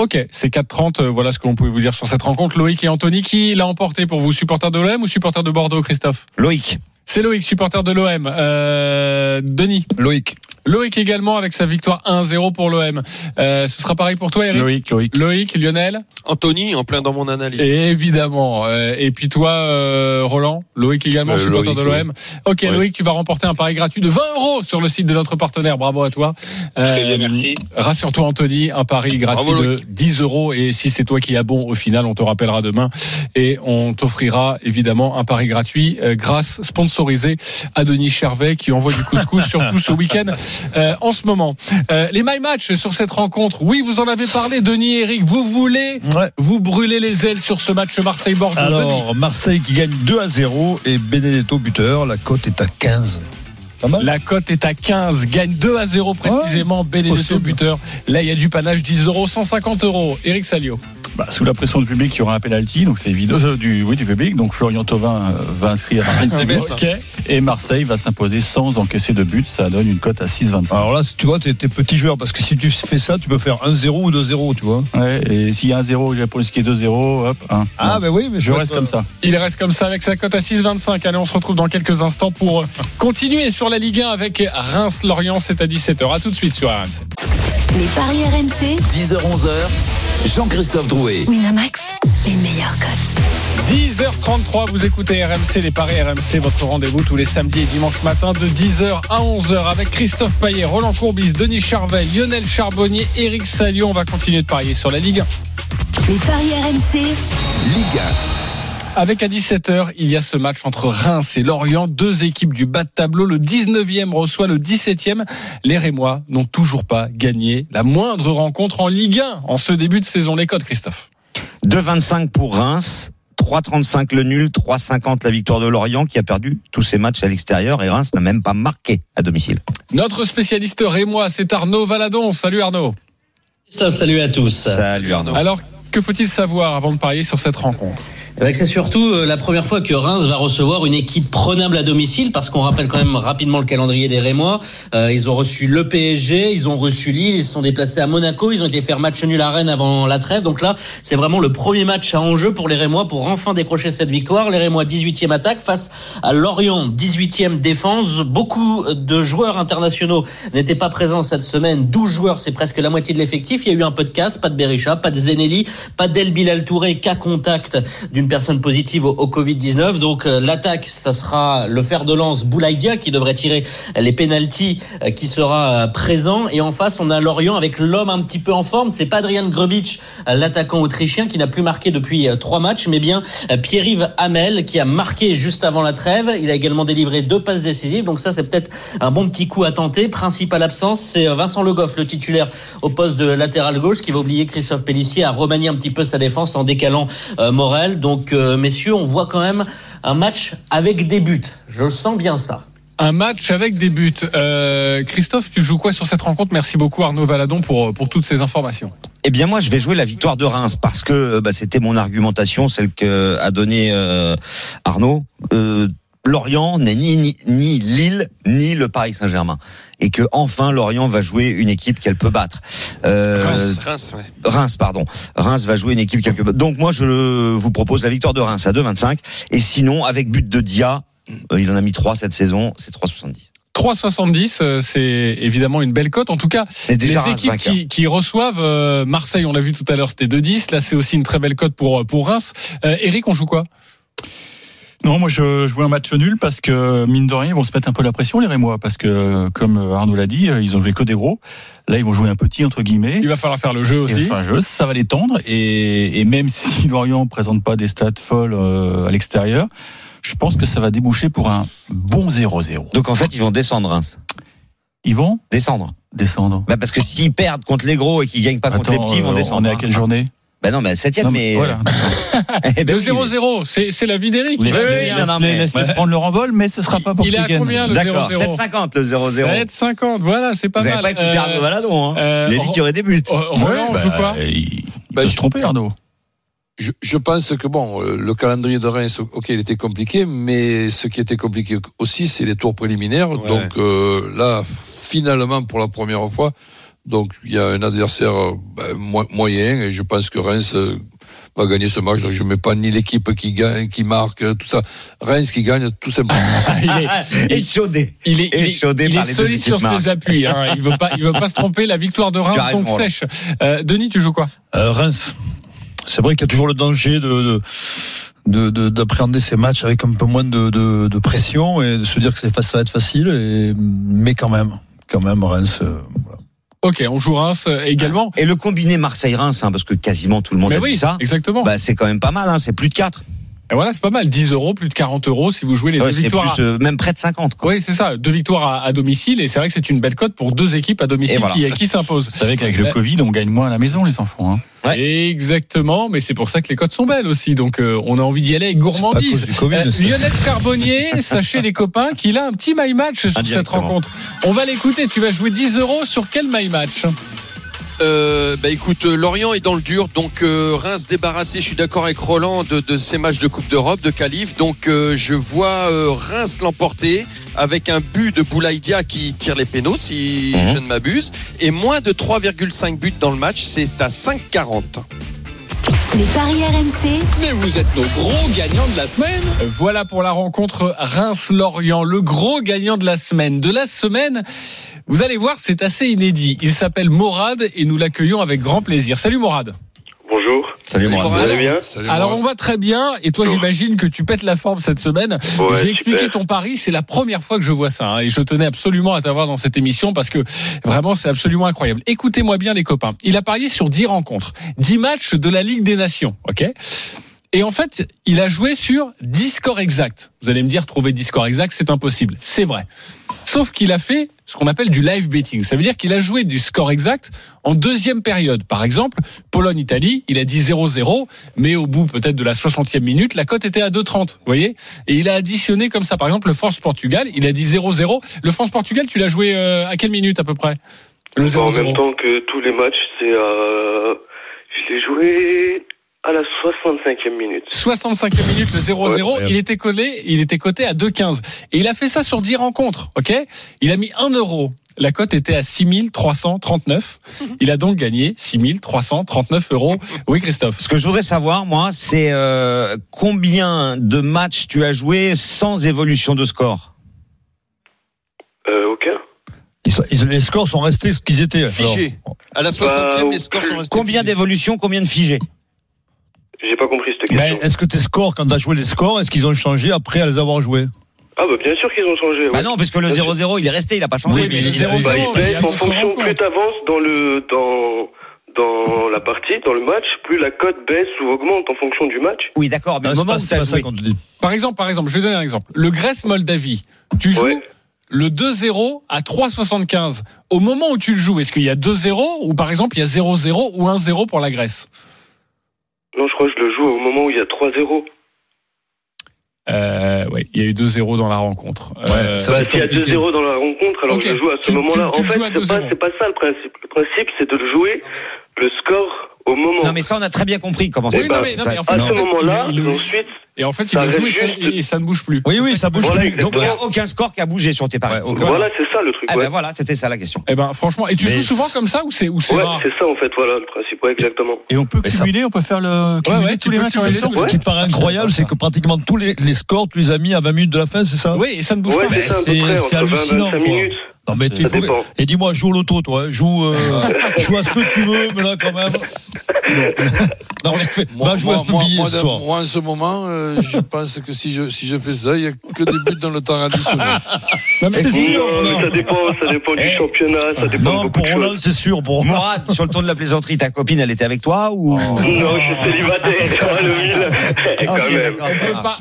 Ok, c'est 4-30. Voilà ce qu'on pouvait vous dire sur cette rencontre. Loïc et Anthony, qui l'a emporté pour vous, supporter de l'OM ou supporter de Bordeaux, Christophe?
Loïc.
C'est Loïc, supporter de l'OM. Euh, Denis?
Loïc.
Loïc également avec sa victoire 1-0 pour l'OM. Euh, ce sera pareil pour toi, Eric
Loïc, Loïc.
Loïc, Lionel
Anthony, en plein dans mon analyse.
Évidemment. Euh, et puis toi, euh, Roland Loïc également,
Euh,
supporter de l'OM. Ok. Loïc, tu vas remporter un pari gratuit de 20 euros sur le site de notre partenaire. Bravo à toi.
Merci.
Rassure-toi, Anthony, un pari gratuit
Bravo,
de
Loïc.
10 euros. Et si c'est toi qui as bon au final, on te rappellera demain. Et on t'offrira évidemment un pari gratuit euh, grâce sponsorisé à Denis Chervet qui envoie du couscous surtout ce week-end euh, en ce moment. Euh, les My Match sur cette rencontre. Oui, vous en avez parlé, Denis et Eric. Vous voulez
Ouais.
vous brûler les ailes sur ce match Marseille-Bordeaux Denis
Alors, Marseille qui gagne 2 à 0 et Benedetto buteur, la cote est à 15. Pas mal
La cote est à 15, gagne 2 à 0 précisément, Benedetto buteur. Là, il y a du panache, 10 euros, 150 euros. Eric Salio.
Bah, sous la pression du public, il y aura un penalty, donc c'est évident. Euh, du, oui, du public. Donc Florian Thauvin euh, va inscrire un
SMS,
Ok.
et Marseille va s'imposer sans encaisser de but. Ça donne une cote à 6,25.
Alors là, tu vois, t'es t'es petit joueur parce que si tu fais ça, tu peux faire 1-0 ou 2-0, tu vois.
Ouais, et s'il y a un 0, j'ai pour ce qui est 2-0, hop, 1.
Ah, ben oui, mais
je reste comme ça.
Il reste comme ça avec sa cote à 6,25. Allez, on se retrouve dans quelques instants pour continuer sur la Ligue 1 avec Reims-Lorient. C'est à 17h. À tout de suite sur RMC.
Les paris RMC,
10h-11h, Jean-Christophe Drouet.
Winamax, les meilleurs cotes.
10h33, vous écoutez RMC, les paris RMC, votre rendez-vous tous les samedis et dimanches matin de 10h à 11h avec Christophe Payet, Roland Courbis, Denis Charvet, Lionel Charbonnier, Eric Salio. On va continuer de parier sur la Ligue 1.
Les paris RMC,
Ligue
Avec à 17h, il y a ce match entre Reims et Lorient, deux équipes du bas de tableau. Le 19e reçoit le 17e. Les Rémois n'ont toujours pas gagné la moindre rencontre en Ligue 1 en ce début de saison. Les codes, Christophe.
2,25 pour Reims. 3,35 le nul, 3,50 la victoire de Lorient qui a perdu tous ses matchs à l'extérieur et Reims n'a même pas marqué à domicile.
Notre spécialiste Rémois, c'est Arnaud Valadon. Salut Arnaud.
Christophe, salut à tous.
Salut Arnaud.
Alors, que faut-il savoir avant de parier sur cette rencontre?
C'est surtout euh, la première fois que Reims va recevoir une équipe prenable à domicile, parce qu'on rappelle quand même rapidement le calendrier des Rémois. Euh, ils ont reçu le PSG, ils ont reçu Lille, ils se sont déplacés à Monaco, ils ont été faire match nul à Rennes avant la trêve. Donc là, c'est vraiment le premier match à enjeu pour les Rémois pour enfin décrocher cette victoire. Les Rémois 18e attaque face à Lorient 18e défense. Beaucoup de joueurs internationaux n'étaient pas présents cette semaine. 12 joueurs, c'est presque la moitié de l'effectif. Il y a eu un peu de casse, pas de Berisha, pas de Zenelli, pas d'El Bilal Touré, cas contact d'une personne positive au, au Covid-19. Donc euh, l'attaque, ça sera le fer de lance Boulaïdia qui devrait tirer les pénalties euh, qui sera euh, présent. Et en face, on a Lorient avec l'homme un petit peu en forme. C'est pas Adrian Grubic, euh, l'attaquant autrichien qui n'a plus marqué depuis trois matchs, mais bien Pierre-Yves Hamel qui a marqué juste avant la trêve. Il a également délivré deux passes décisives. Donc ça, c'est peut-être un bon petit coup à tenter. Principale absence, c'est Vincent Le Goff, le titulaire au poste de latéral gauche, qui va oublier Christophe Pellissier à remanier un petit peu sa défense en décalant Morel. Donc, euh, messieurs, on voit quand même un match avec des buts. Je sens bien ça.
Un match avec des buts. Euh, Christophe, tu joues quoi sur cette rencontre? Merci beaucoup Arnaud Valadon pour, pour toutes ces informations.
Eh bien, moi, je vais jouer la victoire de Reims parce que euh, bah, c'était mon argumentation, celle que a donnée euh, Arnaud. Euh, Lorient n'est ni, ni, ni Lille ni le Paris Saint-Germain et que enfin Lorient va jouer une équipe qu'elle peut battre. Euh,
Reims, Reims, ouais.
Reims, pardon. Reims va jouer une équipe qu'elle peut battre. Donc moi, je vous propose la victoire de Reims à 2,25 et sinon avec but de Dia, euh, il en a mis 3 cette saison, c'est 3,70.
3,70, euh, c'est évidemment une belle cote. En tout cas,
C'est déjà
les équipes qui, qui reçoivent euh, Marseille, on l'a vu tout à l'heure, c'était 2,10. Là, c'est aussi une très belle cote pour, pour Reims. Euh, Eric, on joue quoi?
Non, moi je, je vois un match nul parce que mine de rien ils vont se mettre un peu la pression les Rémois parce que comme Arnaud l'a dit ils ont joué que des gros. Là ils vont jouer un petit entre guillemets.
Il va falloir faire le jeu
Il va
aussi.
faire un jeu, ça va les tendre et, et même si Lorient présente pas des stats folles euh, à l'extérieur, je pense que ça va déboucher pour un bon 0-0.
Donc en fait, ils vont descendre, Reims.
Ils vont
Descendre.
descendre.
Bah parce que s'ils perdent contre les gros et qu'ils gagnent pas contre les petits, ils vont
euh,
descendre.
On est à quelle journée?
Bah non, mais septième,
Non,
mais.
Voilà.
Ben
Le
oui,
0-0, c'est c'est la vie d'Eric.
Oui,
laisse-
non, non, mais-
laisse-les prendre leur envol, mais ce sera pas pour
Il est à combien le
D'accord,
0-0
7,50 le 0-0.
7,50, voilà, c'est pas
Vous
mal.
n'avez pas écouté
Euh,
Arnaud Valadon, hein
euh,
Il a dit qu'il y aurait des buts.
euh, Roland,
Ouais,
joue
bah,
quoi
il
Bah,
peut
je-
se tromper Arnaud.
Je, je pense que bon, euh, le calendrier de Reims, ok, il était compliqué, mais ce qui était compliqué aussi, c'est les tours préliminaires. Donc euh, là, finalement, pour la première fois, donc il y a un adversaire euh, ben, mo- moyen, et je pense que Reims euh, va gagner ce match. Donc je mets pas ni l'équipe qui gagne, qui marque, tout ça. Reims qui gagne, tout simplement.
il est,
Échaudé.
il est, il est-
Échaudé
il
par
est
les deux
solide sur ses appuis. Hein. Il veut pas, il veut pas se tromper. La victoire de Reims
Roland.
sèche. Euh, Denis, tu joues quoi?
Euh, Reims. C'est vrai qu'il y a toujours le danger de, de de- de- d'appréhender ces matchs avec un peu moins de, de, de pression et de se dire que ça va être facile et, mais quand même quand même Reims euh, voilà.
Ok, on joue Reims euh, également.
Et le combiné Marseille-Reims, hein, parce que quasiment tout le monde
Mais
a
oui,
dit ça.
exactement.
Bah, c'est quand même pas mal, hein, c'est plus de 4.
Et voilà, c'est pas mal. 10 euros, plus de 40 euros si vous jouez les
Ouais,
deux
c'est
victoires.
plus, euh, même près de 50. Quoi.
Oui, c'est ça. Deux victoires à, à domicile. Et c'est vrai que c'est une belle cote pour deux équipes à domicile
Et voilà.
qui, qui s'imposent.
Vous savez qu'avec le
Euh,
Covid, on gagne moins à la maison, les enfants. Hein.
Ouais.
Exactement, mais c'est pour ça que les cotes sont belles aussi. Donc euh, on a envie d'y aller avec gourmandise.
Covid,
Euh,
ça.
Lionel Carbonnier, sachez les copains qu'il a un petit my match sur cette rencontre. On va l'écouter. Tu vas jouer 10 euros sur quel my match?
Euh, bah écoute, euh, Lorient est dans le dur, donc euh, Reims débarrassé. Je suis d'accord avec Roland de, de ces matchs de Coupe d'Europe, de qualif. Donc euh, je vois euh, Reims l'emporter avec un but de Boulaïdia qui tire les pénaux, si
Mhm.
je ne m'abuse, et moins de 3,5 buts dans le match. C'est à 5,40.
Les paris RMC,
Mais vous êtes nos gros gagnants de la semaine.
Voilà pour la rencontre Reims-Lorient, le gros gagnant de la semaine. De la semaine, vous allez voir, c'est assez inédit. Il s'appelle Morad et nous l'accueillons avec grand plaisir. Salut Morad.
Bonjour.
Salut, moi.
Vous allez bien
Salut,
Alors
Mourad.
on va très bien et toi j'imagine que tu pètes la forme cette semaine.
Ouais,
J'ai expliqué ton pari, c'est la première fois que je vois ça hein, et je tenais absolument à t'avoir dans cette émission parce que vraiment c'est absolument incroyable. Écoutez-moi bien les copains, il a parié sur 10 rencontres, 10 matchs de la Ligue des Nations, OK? Et en fait, il a joué sur 10 scores exacts. Vous allez me dire, trouver 10 scores exacts, c'est impossible. C'est vrai. Sauf qu'il a fait ce qu'on appelle du live betting. Ça veut dire qu'il a joué du score exact en deuxième période. Par exemple, Pologne-Italie, il a dit 0-0, mais au bout peut-être de la 60e minute, la cote était à 2,30. Vous voyez? Et il a additionné comme ça. Par exemple, le France-Portugal, il a dit 0-0. Le France-Portugal, tu l'as joué euh, à quelle minute à peu près? Le
Bah, en
0-0.
même temps que tous les matchs, c'est euh, je l'ai joué à la 65e minute.
65e minute, le 0-0,
Ouais.
il était collé, il était coté à 2,15. Et il a fait ça sur 10 rencontres, ok? Il a mis 1 euro. La cote était à 6339. Il a donc gagné 6339 euros. Oui, Christophe.
Ce que je voudrais savoir, moi, c'est euh, combien de matchs tu as joué sans évolution de score?
Euh, aucun.
Ils sont- ils- les scores sont restés ce qu'ils étaient
Figé. À la 60e, les scores sont restés
Combien d'évolutions, combien de figés?
J'ai pas compris cette question.
ben, est-ce que tes scores quand tu as joué les scores est-ce qu'ils ont changé après à les avoir joués?
Ah bah bien sûr qu'ils ont changé.
Bah
ouais.
non, parce que le
Bien sûr.
0-0, il est resté, il a pas changé.
Oui, mais le 0-0,
Bah, il baisse en fonction, plus t'avances dans le dans dans la partie, dans le match, plus la cote baisse ou augmente en fonction du match.
Oui, d'accord, mais
Ah,
au
c'est
moment
pas,
où
c'est
tu as
pas ça
joué.
qu'on te dit.
Par exemple, par exemple, je vais donner un exemple. Le Grèce-Moldavie, tu joues
Ouais.
le 2-0 à 3,75. Au moment où tu le joues, est-ce qu'il y a 2-0 ou par exemple il y a 0-0 ou 1-0 pour la Grèce?
Non, je crois que je le joue au moment où il y a 3-0.
euh, Oui, il y a eu 2-0 dans la rencontre. Euh,
ça va
Bah,
être
S'il y a
compliqué.
2-0 dans la rencontre, alors
Ok.
je joue à ce moment-là. en fait, c'est pas,
2-0.
c'est pas ça le principe. Le principe, c'est de jouer le score au moment.
Non, mais ça, on a très bien compris comment
Oui,
ça
non,
passe.
mais- non, mais en fait,
à ce moment-là, ensuite,
Et en fait, il joué et ça, et ne bouge plus.
Oui, oui, ça bouge
Voilà,
plus.
Donc il n'y a aucun score qui a bougé sur tes paris.
Ouais.
Voilà, c'est ça le truc.
Ah
ouais.
ben voilà, c'était ça la question.
Eh ben, franchement, et tu
Mais
joues souvent comme ça ou c'est ou c'est
Ouais, c'est ça en fait, voilà le principe, ouais, exactement.
Et on peut cumuler, on peut faire le cumuler tous les matchs en
Ce qui paraît incroyable, c'est que pratiquement tous les, les scores, tu les as mis à 20 minutes de la fin, c'est ça?
Oui, et ça ne bouge pas.
c'est ça à peu
c'est-
près,
c'est
entre 20
hallucinant,
25
quoi.
minutes.
Non, mais tu faut... Et dis-moi, joue l'auto, toi. Joue, euh, joue à ce que tu veux, mais là, quand même. non, mais
moi, moi, moi, moi,
ce
moi, en ce moment, euh, je pense que si je, si je fais ça, il n'y a que des buts dans le temps additionnel.
non, mais
c'est sûr.
Non,
non.
Ça, dépend, ça dépend du eh, championnat. Ça dépend
non, pour
Hollande,
c'est sûr. Pour
Morad, sur le tour de la plaisanterie, ta copine, elle était avec toi ou... Oh.
Non, je suis célibataire.
Eh,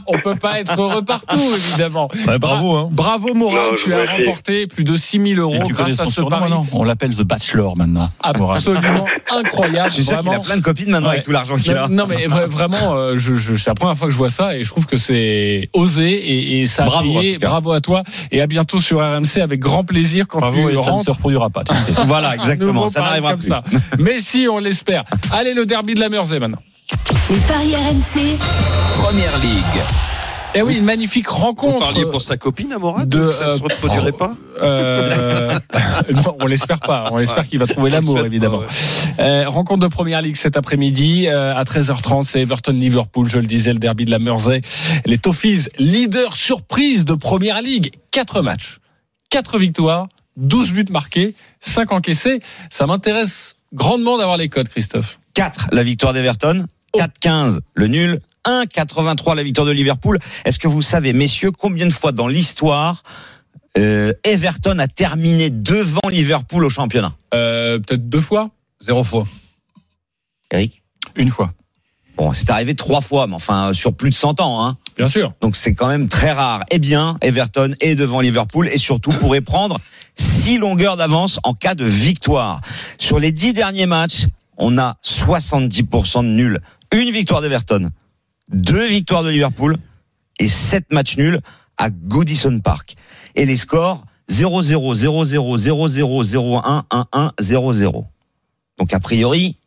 on ne peut pas être heureux partout, évidemment.
Ouais, bravo. Hein.
Bravo,
Morad,
tu as remporté plus de
6 6 euros
grâce à ce pari.
On l'appelle The Bachelor maintenant.
Absolument incroyable.
Je suis a plein de copines maintenant avec tout l'argent qu'il a.
Non, mais vraiment, euh, c'est la première fois que je vois ça et je trouve que c'est osé et, ça a
bravo,
payé. Bravo à toi et à bientôt sur RMC avec grand plaisir quand
bravo
tu
et rentres. Ça ne se reproduira pas.
voilà, exactement. Ça n'arrivera plus.
Ça. Mais si, on l'espère. Allez, le derby de la Mersey maintenant.
Les paris RMC.
Première Ligue.
Eh oui, une magnifique
Vous
rencontre.
parliez pour sa copine, Amorad
de,
Ça se
euh,
reproduirait pas
Euh, non, on l'espère pas. On espère qu'il va trouver l'amour,
pas,
évidemment.
ouais.
Euh, rencontre de première ligue cet après-midi euh, à 13h30. C'est Everton-Liverpool, je le disais, le derby de la Mersey. Les Toffees, leader surprise de première ligue. Quatre matchs, quatre victoires, 12 buts marqués, 5 encaissés. Ça m'intéresse grandement d'avoir les codes, Christophe.
4 la victoire d'Everton, 4-15 le nul, 1-83 la victoire de Liverpool. Est-ce que vous savez, messieurs, combien de fois dans l'histoire euh, Everton a terminé devant Liverpool au championnat?
Euh, Peut-être deux fois
Zéro fois.
Eric?
Une fois.
Bon, c'est arrivé trois fois, mais enfin sur plus de 100 ans. Hein.
Bien sûr.
Donc c'est quand même très rare. Eh bien, Everton est devant Liverpool et surtout pourrait prendre six longueurs d'avance en cas de victoire. Sur les dix derniers matchs, on a 70% de nuls. Une victoire d'Everton, deux victoires de Liverpool et sept matchs nuls à Goodison Park. Et les scores 0-0, 0-0, 0-0, 0-1, 1-1, 0-0. Donc a priori,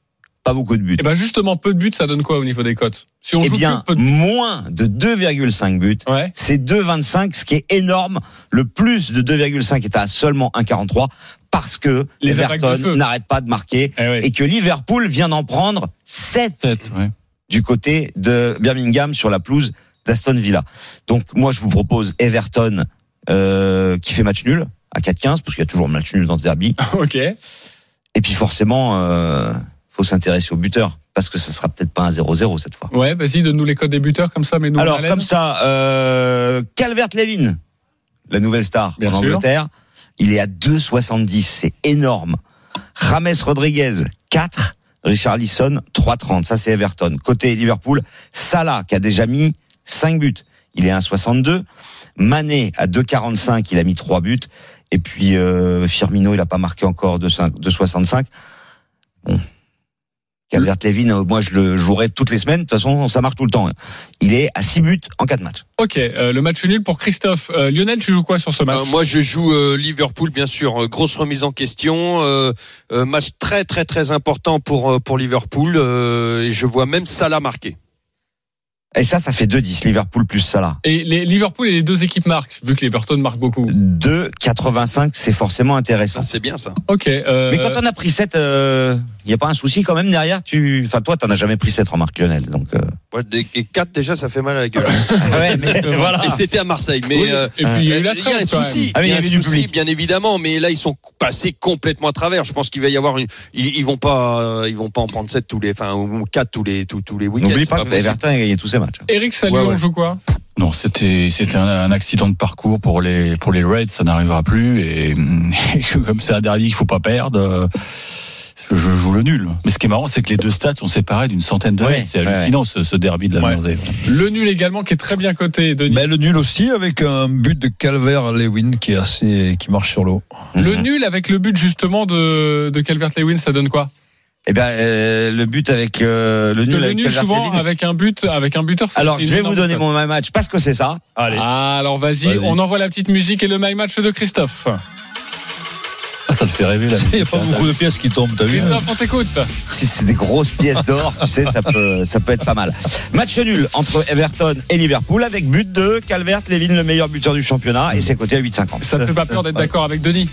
pas beaucoup de buts.
Et ben justement, peu de buts, ça donne quoi au niveau des cotes Si on
Eh
joue
bien,
que peu de
moins de 2,5 buts.
Ouais.
C'est 2,25, ce qui est énorme. Le plus de 2,5 est à seulement 1,43 parce que
Les.
Everton n'arrête pas de marquer
Eh
et que Liverpool vient d'en prendre 7
Peut-être, ouais.
Du côté de Birmingham sur la pelouse d'Aston Villa. Donc moi, je vous propose Everton euh, qui fait match nul à 4,15 parce qu'il y a toujours match nul dans ce derby.
Ok.
Et puis forcément, euh, faut s'intéresser au buteur parce que ça sera peut-être pas un 0-0 cette fois.
Ouais, vas-y, donne-nous les codes des buteurs comme ça, mais nous
Alors comme ça, euh, Calvert-Levin, la nouvelle star
Bien
en
sûr.
Angleterre, il est à 2,70, c'est énorme. James Rodriguez 4, Richarlison 3,30, ça c'est Everton. Côté Liverpool, Salah qui a déjà mis 5 buts, il est à 1,62. Mané à 2,45, il a mis 3 buts. Et puis euh, Firmino, il a pas marqué encore 2,65. Bon. Calvert-Levin, euh, moi je le jouerai toutes les semaines. De toute façon, ça marche tout le temps. Il est à 6 buts en 4 matchs.
Ok, euh, le match nul pour Christophe. Euh, Lionel, tu joues quoi sur ce match
Euh, moi, je joue euh, Liverpool, bien sûr. Grosse remise en question. euh, euh, match très, très, très important pour, pour Liverpool. euh, et je vois même Salah marquer.
Et ça, ça fait 2-10, Liverpool plus Salah.
Et les Liverpool et les deux équipes marquent, vu que l'Everton marque beaucoup.
2,85, c'est forcément intéressant.
Ah, c'est bien ça.
Ok. euh,
Mais quand on a pris 7, il n'y a pas un souci quand même derrière tu... Enfin, toi, t'en as jamais pris 7, remarque Lionel. Donc, euh...
Ouais, des- et 4 déjà, ça fait mal à la gueule.
ouais, mais voilà.
Et c'était à Marseille. Mais
Oui,
euh,
et puis il y a eu la
il y a un
trêve, quand
souci.
Ah
il y a
il y
un
avait du
souci,
public.
bien évidemment. Mais là, ils sont passés complètement à travers. Je pense qu'il va y avoir une. Ils, ils vont pas, ils vont pas en prendre 7 tous les, enfin, ou 4 tous les, tous, tous les week-ends.
N'oublie
c'est
pas que
possible.
Everton a gagné tous ses matchs.
Eric, salut,
Ouais, ouais.
on joue quoi?
Non, c'était c'était un, un accident de parcours pour les pour les Reds, ça n'arrivera plus et, et comme c'est un derby qu'il faut pas perdre, je, joue le nul. Mais ce qui est marrant, c'est que les deux stats sont séparés d'une centaine de
Ouais,
mètres. C'est
ouais,
hallucinant ce, ce derby de la
Ouais.
Mersey.
Le nul également qui est très bien coté, Denis.
Ben, le nul aussi avec un but de Calvert-Lewin qui est assez, qui marche sur l'eau.
Le
Mhm.
nul avec le but justement de, de Calvert-Lewin, ça donne quoi?
Eh ben, euh, le but avec euh, le nul
Le
avec
nul souvent avec un but, avec un buteur.
Alors, je vais vous donner mon my match parce que c'est ça.
Allez.
Ah, alors vas-y,
Vas-y.
on envoie la petite musique et le my match de Christophe.
Ah, ça te fait rêver là.
Il n'y a pas beaucoup de pièces qui tombent, t'as vu
Christophe, on t'écoute.
Si c'est des grosses pièces d'or, tu sais, ça peut, ça peut être pas mal. Match nul entre Everton et Liverpool avec but de Calvert-Lewin, le meilleur buteur du championnat, et c'est coté à 8,50.
Ça te fait pas peur d'être d'accord avec Denis?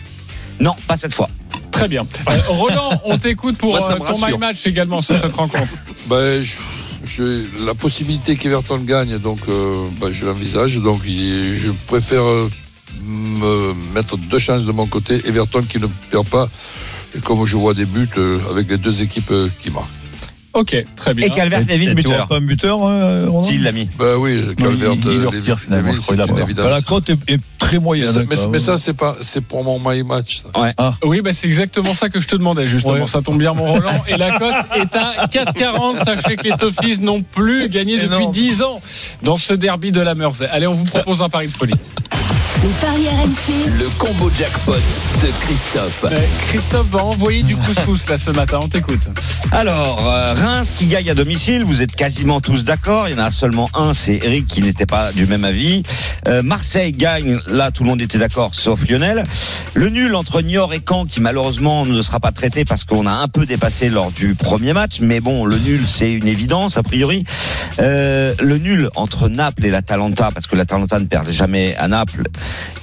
Non, pas cette fois.
Très bien. Euh, Roland, on t'écoute pour
Moi, ça
euh, ton my match également sur cette rencontre.
Ben, je, je- la possibilité qu'Everton gagne, donc euh, ben, je l'envisage. Donc il- je préfère me mettre deux chances de mon côté. Everton qui ne perd pas. Et comme je vois des buts euh, avec les deux équipes euh, qui marquent.
Ok, très bien.
Et Calvert Levin, buteur.
pas un buteur, euh, Roland
S'il l'a mis.
Ben oui, Calvert,
il- il le
euh,
retire,
Lévy-
finalement, je crois, il a
c'est une
pas.
évidence.
Bah, La cote est, est très moyenne. hein,
mais- ça, c'est pas, c'est pour mon my match. ça.
Oui, bah, c'est exactement ça que je te demandais, justement.
Ouais.
Ça tombe bien, mon Roland. Et la cote est à 4,40. Sachez que les Toffees n'ont plus gagné depuis
Énorme.
10 ans dans ce derby de la Mersey. Allez, on vous propose un pari de folie.
Les paris RMC,
Le combo jackpot de Christophe.
Euh, Christophe va envoyer du couscous là ce matin. On t'écoute.
Alors, euh, Reims qui gagne à domicile, vous êtes quasiment tous d'accord. Il y en a seulement un, c'est Eric qui n'était pas du même avis. Euh, Marseille gagne, là tout le monde était d'accord, sauf Lionel. Le nul entre Niort et Caen qui malheureusement ne sera pas traité parce qu'on a un peu dépassé lors du premier match. Mais bon, le nul c'est une évidence a priori. Euh, le nul entre Naples et l'Atalanta, parce que l'Atalanta ne perd jamais à Naples.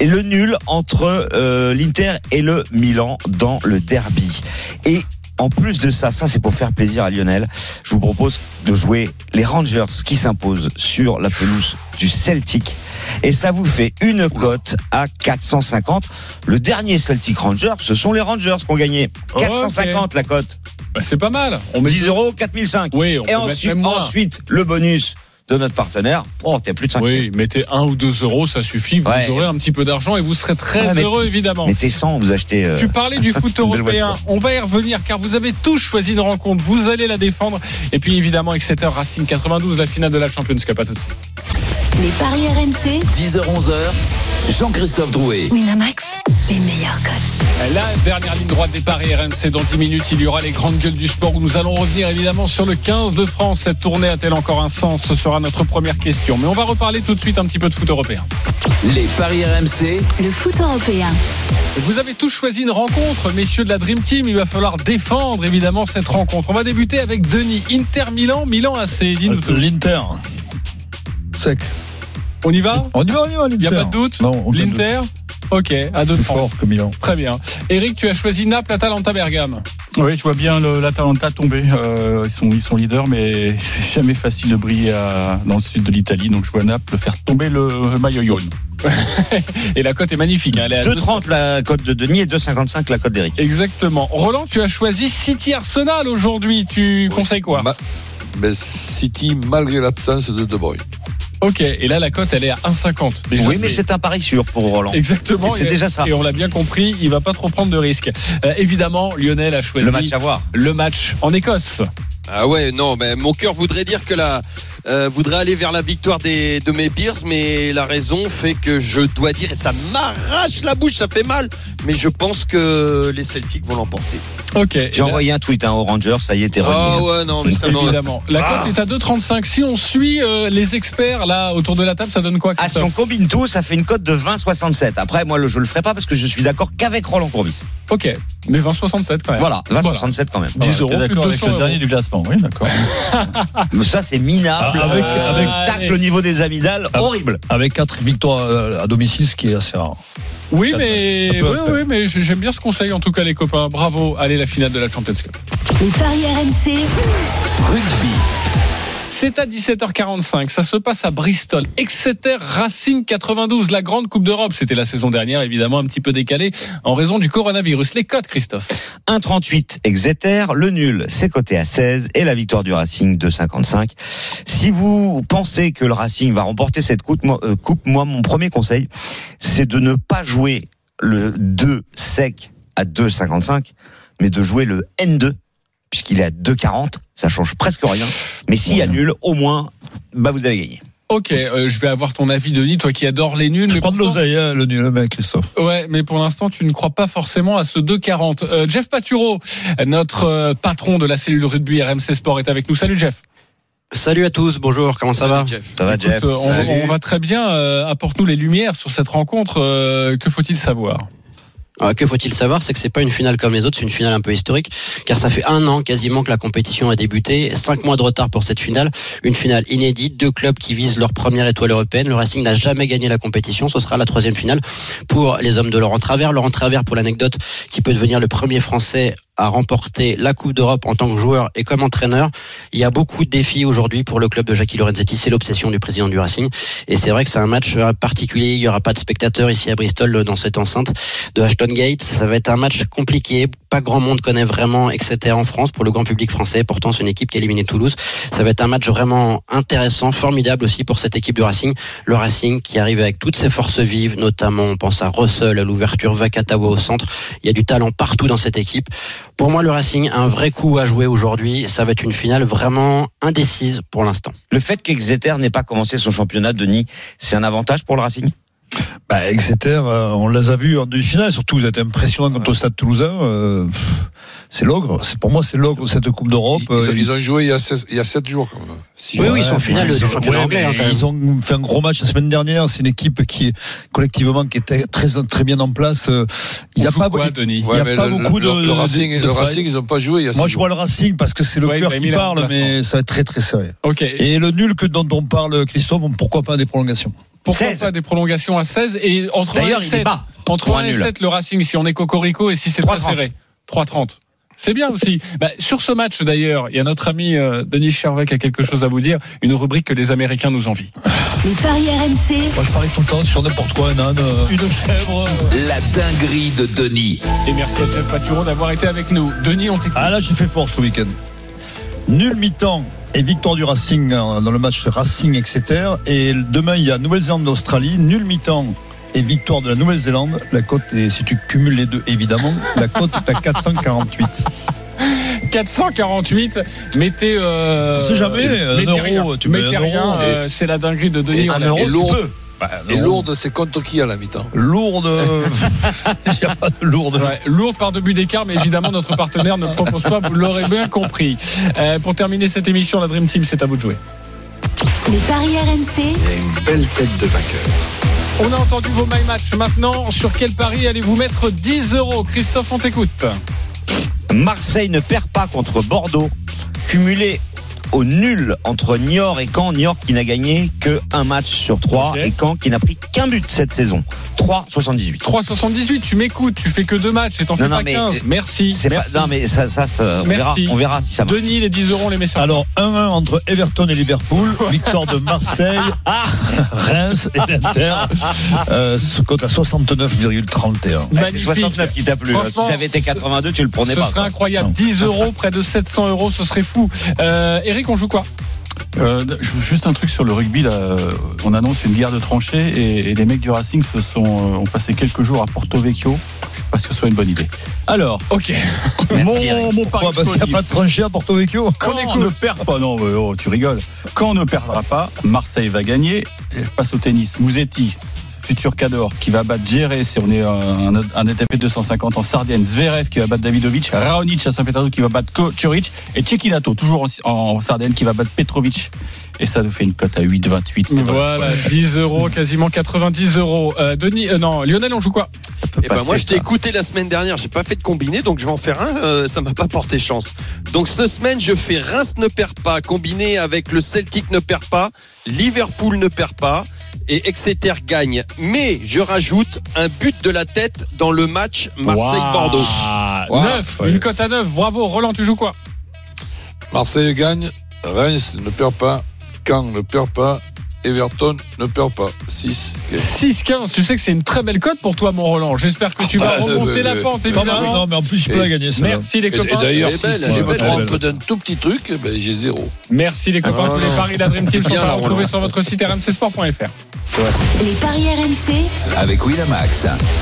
Et le nul entre euh, l'Inter et le Milan dans le derby. Et en plus de ça, ça c'est pour faire plaisir à Lionel, je vous propose de jouer les Rangers qui s'imposent sur la pelouse du Celtic. Et ça vous fait une cote à 450. Le dernier Celtic Rangers, ce sont les Rangers qui ont gagné. 450 la cote.
Bah, c'est pas mal. On met
10 euros, 4005.
Oui, on
Et
même
ensuite, le bonus de notre partenaire. Oh, t'es plus de 5
Oui, mettez 1 ou 2 euros, ça suffit. Vous
Ouais.
aurez un petit peu d'argent et vous serez très
Ouais, mais-
heureux, évidemment.
Mettez 100, vous achetez. euh,
Tu parlais du foot européen. On va y revenir car vous avez tous choisi une rencontre. Vous allez la défendre. Et puis évidemment, Exeter Racing 92, la finale de la Champions Cup. À tout de suite.
les paris RMC,
10h-11h, Jean-Christophe Drouet.
Winamax, les meilleurs cotes.
La dernière ligne droite des paris RMC. Dans 10 minutes, il y aura les grandes gueules du sport où nous allons revenir évidemment sur le 15 de France. Cette tournée a-t-elle encore un sens? Ce sera notre première question. Mais on va reparler tout de suite un petit peu de foot européen.
Les paris RMC,
Le foot européen.
Vous avez tous choisi une rencontre, messieurs de la Dream Team. Il va falloir défendre évidemment cette rencontre. On va débuter avec Denis. Inter Milan, Milan AC. Dis-nous tout.
L'Inter. Sec.
On y va?
On y va, on y va, l'Inter.
Il n'y a pas de doute?
Non, aucun doute.
L'Inter Ok, à deux de
Plus
France.
fort que Milan.
Très bien. Eric, tu as choisi Naples, Atalanta, Bergame.
Oui, je vois bien le- l'Atalanta tomber. Euh, ils, sont, ils sont leaders, mais c'est jamais facile de briller à- dans le sud de l'Italie. Donc je vois Naples faire tomber le maillot jaune.
Et la cote est magnifique. hein, elle est à
2,30 la cote de Denis et 2,55 la cote d'Eric.
Exactement. Roland, tu as choisi City Arsenal aujourd'hui. Tu conseilles quoi?
Mais City, malgré l'absence de De Bruyne.
Ok. Et là, la cote, elle est à 1,50. Déjà,
Oui, mais c'est un pari sûr pour Roland.
Exactement.
Et c'est déjà ça.
Et on l'a bien compris, il va pas trop prendre de risques. Euh, évidemment, Lionel a choisi
Le match à voir.
le match en Écosse.
Ah ouais, non, mais mon cœur voudrait dire que la euh, voudrait aller vers la victoire des, de mes Bears, mais la raison fait que je dois dire, et ça m'arrache la bouche, ça fait mal, mais je pense que les Celtics vont l'emporter.
Ok.
J'ai envoyé un tweet hein, aux Rangers, ça y est, t'es
Ah
revenu.
ouais, non, mais ça m'en-
Évidemment. La
Ah.
cote est à 2,35. Si on suit euh, les experts là autour de la table, ça donne quoi
Ah, si on combine tout, ça fait une cote de 20,67. Après, moi, je le ferai pas parce que je suis d'accord qu'avec Roland Courbis.
Ok, mais 20,67 quand même.
Voilà, 20,67 quand même.
10 euros,
d'accord avec
200
le
euros.
dernier du classement Oui, d'accord.
Mais ça, c'est minable.
Ah, avec-
Euh,
avec-
tacle au niveau des amygdales,
Ah.
horrible.
Avec 4 victoires à- à domicile, ce qui est assez rare.
Oui,
Ça-
mais,
ça peut
oui,
faire.
oui, mais j'aime bien ce conseil en tout cas les copains. Bravo, allez la finale de la Champions Cup.
Les paris RMC,
rugby.
C'est à 17h45, ça se passe à Bristol. Exeter Racing 92, la grande Coupe d'Europe. C'était la saison dernière, évidemment, un petit peu décalée en raison du coronavirus. Les codes, Christophe
1,38 Exeter, le nul c'est coté à 16 et la victoire du Racing 2,55. Si vous pensez que le Racing va remporter cette coupe, moi, euh, coupe, moi mon premier conseil c'est de ne pas jouer le 2 sec à 2,55 mais de jouer le N2 puisqu'il est à 2,40, ça change presque rien. Mais s'il y a nul, au moins, bah vous avez gagné.
Ok, euh, je vais avoir ton avis, Denis, toi qui adores les nuls.
Je
mais
prends de l'oseille, hein, le nul, mec, Christophe.
Ouais, mais pour l'instant, tu ne crois pas forcément à ce 2,40. Euh, Jeff Paturo, notre euh, patron de la cellule rugby RMC Sport, est avec nous. Salut Jeff.
Salut à tous, bonjour, comment ça va?
Jeff.
Ça va, Jeff
Écoute, on, on va très bien. euh, Apporte-nous les lumières sur cette rencontre. euh, que faut-il savoir?
Que faut-il savoir, c'est que c'est pas une finale comme les autres, c'est une finale un peu historique, car ça fait un an quasiment que la compétition a débuté, cinq mois de retard pour cette finale, une finale inédite, deux clubs qui visent leur première étoile européenne. Le Racing n'a jamais gagné la compétition, ce sera la troisième finale pour les hommes de Laurent Travers. Laurent Travers, pour l'anecdote, qui peut devenir le premier Français à remporter la Coupe d'Europe en tant que joueur et comme entraîneur. Il y a beaucoup de défis aujourd'hui pour le club de Jackie Lorenzetti. C'est l'obsession du président du Racing. Et c'est vrai que c'est un match particulier. Il n'y aura pas de spectateurs ici à Bristol dans cette enceinte de Ashton Gate. Ça va être un match compliqué. Pas grand monde connaît vraiment Exeter en France pour le grand public français. Pourtant, c'est une équipe qui a éliminé Toulouse. Ça va être un match vraiment intéressant, formidable aussi pour cette équipe du Racing. Le Racing qui arrive avec toutes ses forces vives, notamment on pense à Russell à l'ouverture, Vakatawa au centre. Il y a du talent partout dans cette équipe. Pour moi, le Racing a un vrai coup à jouer aujourd'hui. Ça va être une finale vraiment indécise pour l'instant.
Le fait qu'Exeter n'ait pas commencé son championnat, Denis, c'est un avantage pour le Racing?
Bah, Exeter, euh, on les a vus en demi-finale, surtout, vous êtes impressionnant contre le Stade Toulousain. Euh, c'est l'ogre. Pour moi, c'est l'ogre de cette Coupe d'Europe.
Ils,
Euh,
ils ont joué il y a 7, il y a sept jours. Quand même.
Oui,
jours.
oui, ils sont en finale
ils
du
ont-
championnat
ouais,
anglais. hein,
ils ont fait un gros match la semaine dernière. C'est une équipe qui est collectivement qui était très très bien en place. Il n'y a pas,
quoi,
il-
Denis
il y
Ouais,
a pas
le,
beaucoup
le-
de.
le Racing,
de
le. Racing, ils n'ont pas joué. Il y a
Moi, je vois le Racing parce que c'est le
Ouais,
cœur
ils
qui parle, mais ça va être très très serré.
Ok.
Et le nul que dont on parle, Christophe, pourquoi pas des prolongations?
Pourquoi
16.
pas des prolongations à 16 et entre 1
D'ailleurs,
et
il est
7
bas
entre
pour
1
un
et
nul.
7 le Racing si on est cocorico et si c'est très
3,30.
serré 3,30 c'est bien aussi. Bah, sur ce match d'ailleurs, il y a notre ami euh, Denis Chervet qui a quelque chose à vous dire, une rubrique que les Américains nous envient.
Les paris RMC.
Moi, je parie tout le temps sur n'importe quoi, un âne, euh, une chèvre.
La dinguerie de Denis.
Et merci à Jeff Paturo d'avoir été avec nous. Denis, on t'écoute.
Ah là, j'ai fait fort ce week-end. Nul mi-temps et victoire du Racing euh, dans le match Racing Exeter. Et demain, il y a Nouvelle-Zélande-Australie. Nul mi-temps et victoire de la Nouvelle-Zélande. La cote est, si tu cumules les deux, évidemment, la cote est à 448.
448. Mettez. Euh,
jamais, un
mettez
euro,
rien.
tu mets
mettez
un
rien.
euro.
euh, c'est la dinguerie de Denis.
Et
on
un Lourdes.
Bah,
Et. Lourdes, c'est contre qui à la mi-temps
Lourde. Il n'y a pas de lourde.
Ouais, lourde par deux buts d'écart, mais évidemment notre partenaire ne propose pas, vous l'aurez bien compris. Euh, pour terminer cette émission, la Dream Team, c'est à vous de jouer.
Les paris RMC.
Il y a une belle tête de vainqueur.
On a entendu vos my match. Maintenant, sur quel pari allez-vous mettre 10 euros Christophe, on t'écoute.
Marseille ne perd pas contre Bordeaux. Cumulé au nul entre Niort et Caen. Niort qui n'a gagné que un match sur trois
Ok.
et Caen qui n'a pris qu'un but cette saison. 3,78.
3,78, tu m'écoutes, tu fais que deux matchs et t'en fais
non,
pas
mais,
15.
euh,
Merci.
C'est pas,
merci.
non mais ça, ça, ça, on verra,
Merci.
on verra si ça marche.
Denis, les 10 euros, on les met sur
Alors 1-1 entre Everton et Liverpool, victoire de Marseille, Reims et l'Inter, euh, ce cote à 69,31.
Ouais, c'est
Magnifique.
69 qui t'a plu. hein. Si ça avait été 82, tu le prenais
Ce
pas.
serait
quoi.
incroyable.
Non.
10 euros, près de 700 euros, ce serait fou. Euh, Eric, on joue quoi?
Euh, juste un truc sur le rugby là, on annonce une guerre de tranchées et, et les mecs du Racing se sont euh, ont passé quelques jours à Porto Vecchio. Je sais pas si ce soit une bonne idée. Alors,
Ok.
mon, mon pari
Parce qu'il n'y a pas de tranchée à Porto Vecchio?
Quand on ne perd pas, non, oh, tu rigoles. Quand on ne perdra pas, Marseille va gagner. Et je passe au tennis. Mouzetti, futur Cador, qui va battre Géré, si on est un, un, un ATP 250 en Sardaigne. Zverev qui va battre Davidovic. Raonic à Saint-Pétersbourg qui va battre Kocuric. Et Cecchinato, toujours en, en Sardaigne, qui va battre Petrovic. Et ça nous fait une cote à 8,28. c'est dans la
Voilà,
soirée.
10 euros, quasiment 90 euros. Euh, Denis, euh, non, Lionel, on joue quoi?
Eh ben moi je t'ai écouté la semaine dernière, j'ai pas fait de combiné donc je vais en faire un, euh, ça m'a pas porté chance. Donc cette semaine je fais Reims ne perd pas combiné avec le Celtic ne perd pas, Liverpool ne perd pas et Exeter gagne. Mais je rajoute un but de la tête dans le match Marseille-Bordeaux.
Wow.
Wow.
9, une cote à 9. Bravo, Roland, tu joues quoi?
Marseille gagne, Reims ne perd pas, Caen ne perd pas, Everton ne perd pas. 6.
6-15, tu sais que c'est une très belle cote pour toi, mon Roland. J'espère que tu vas
Ah,
remonter la pente, évidemment.
non, mais en plus, tu peux
Et-
la gagner. ça.
Merci les
Et, et
copains.
d'ailleurs,
est
si, je me trompe d'un tout petit truc, ben, j'ai zéro.
Merci les copains.
Ah,
Tous les paris de la Dream Team sont à
la
retrouver sur votre site rmcsport.fr.
Les paris RMC.
Avec Winamax,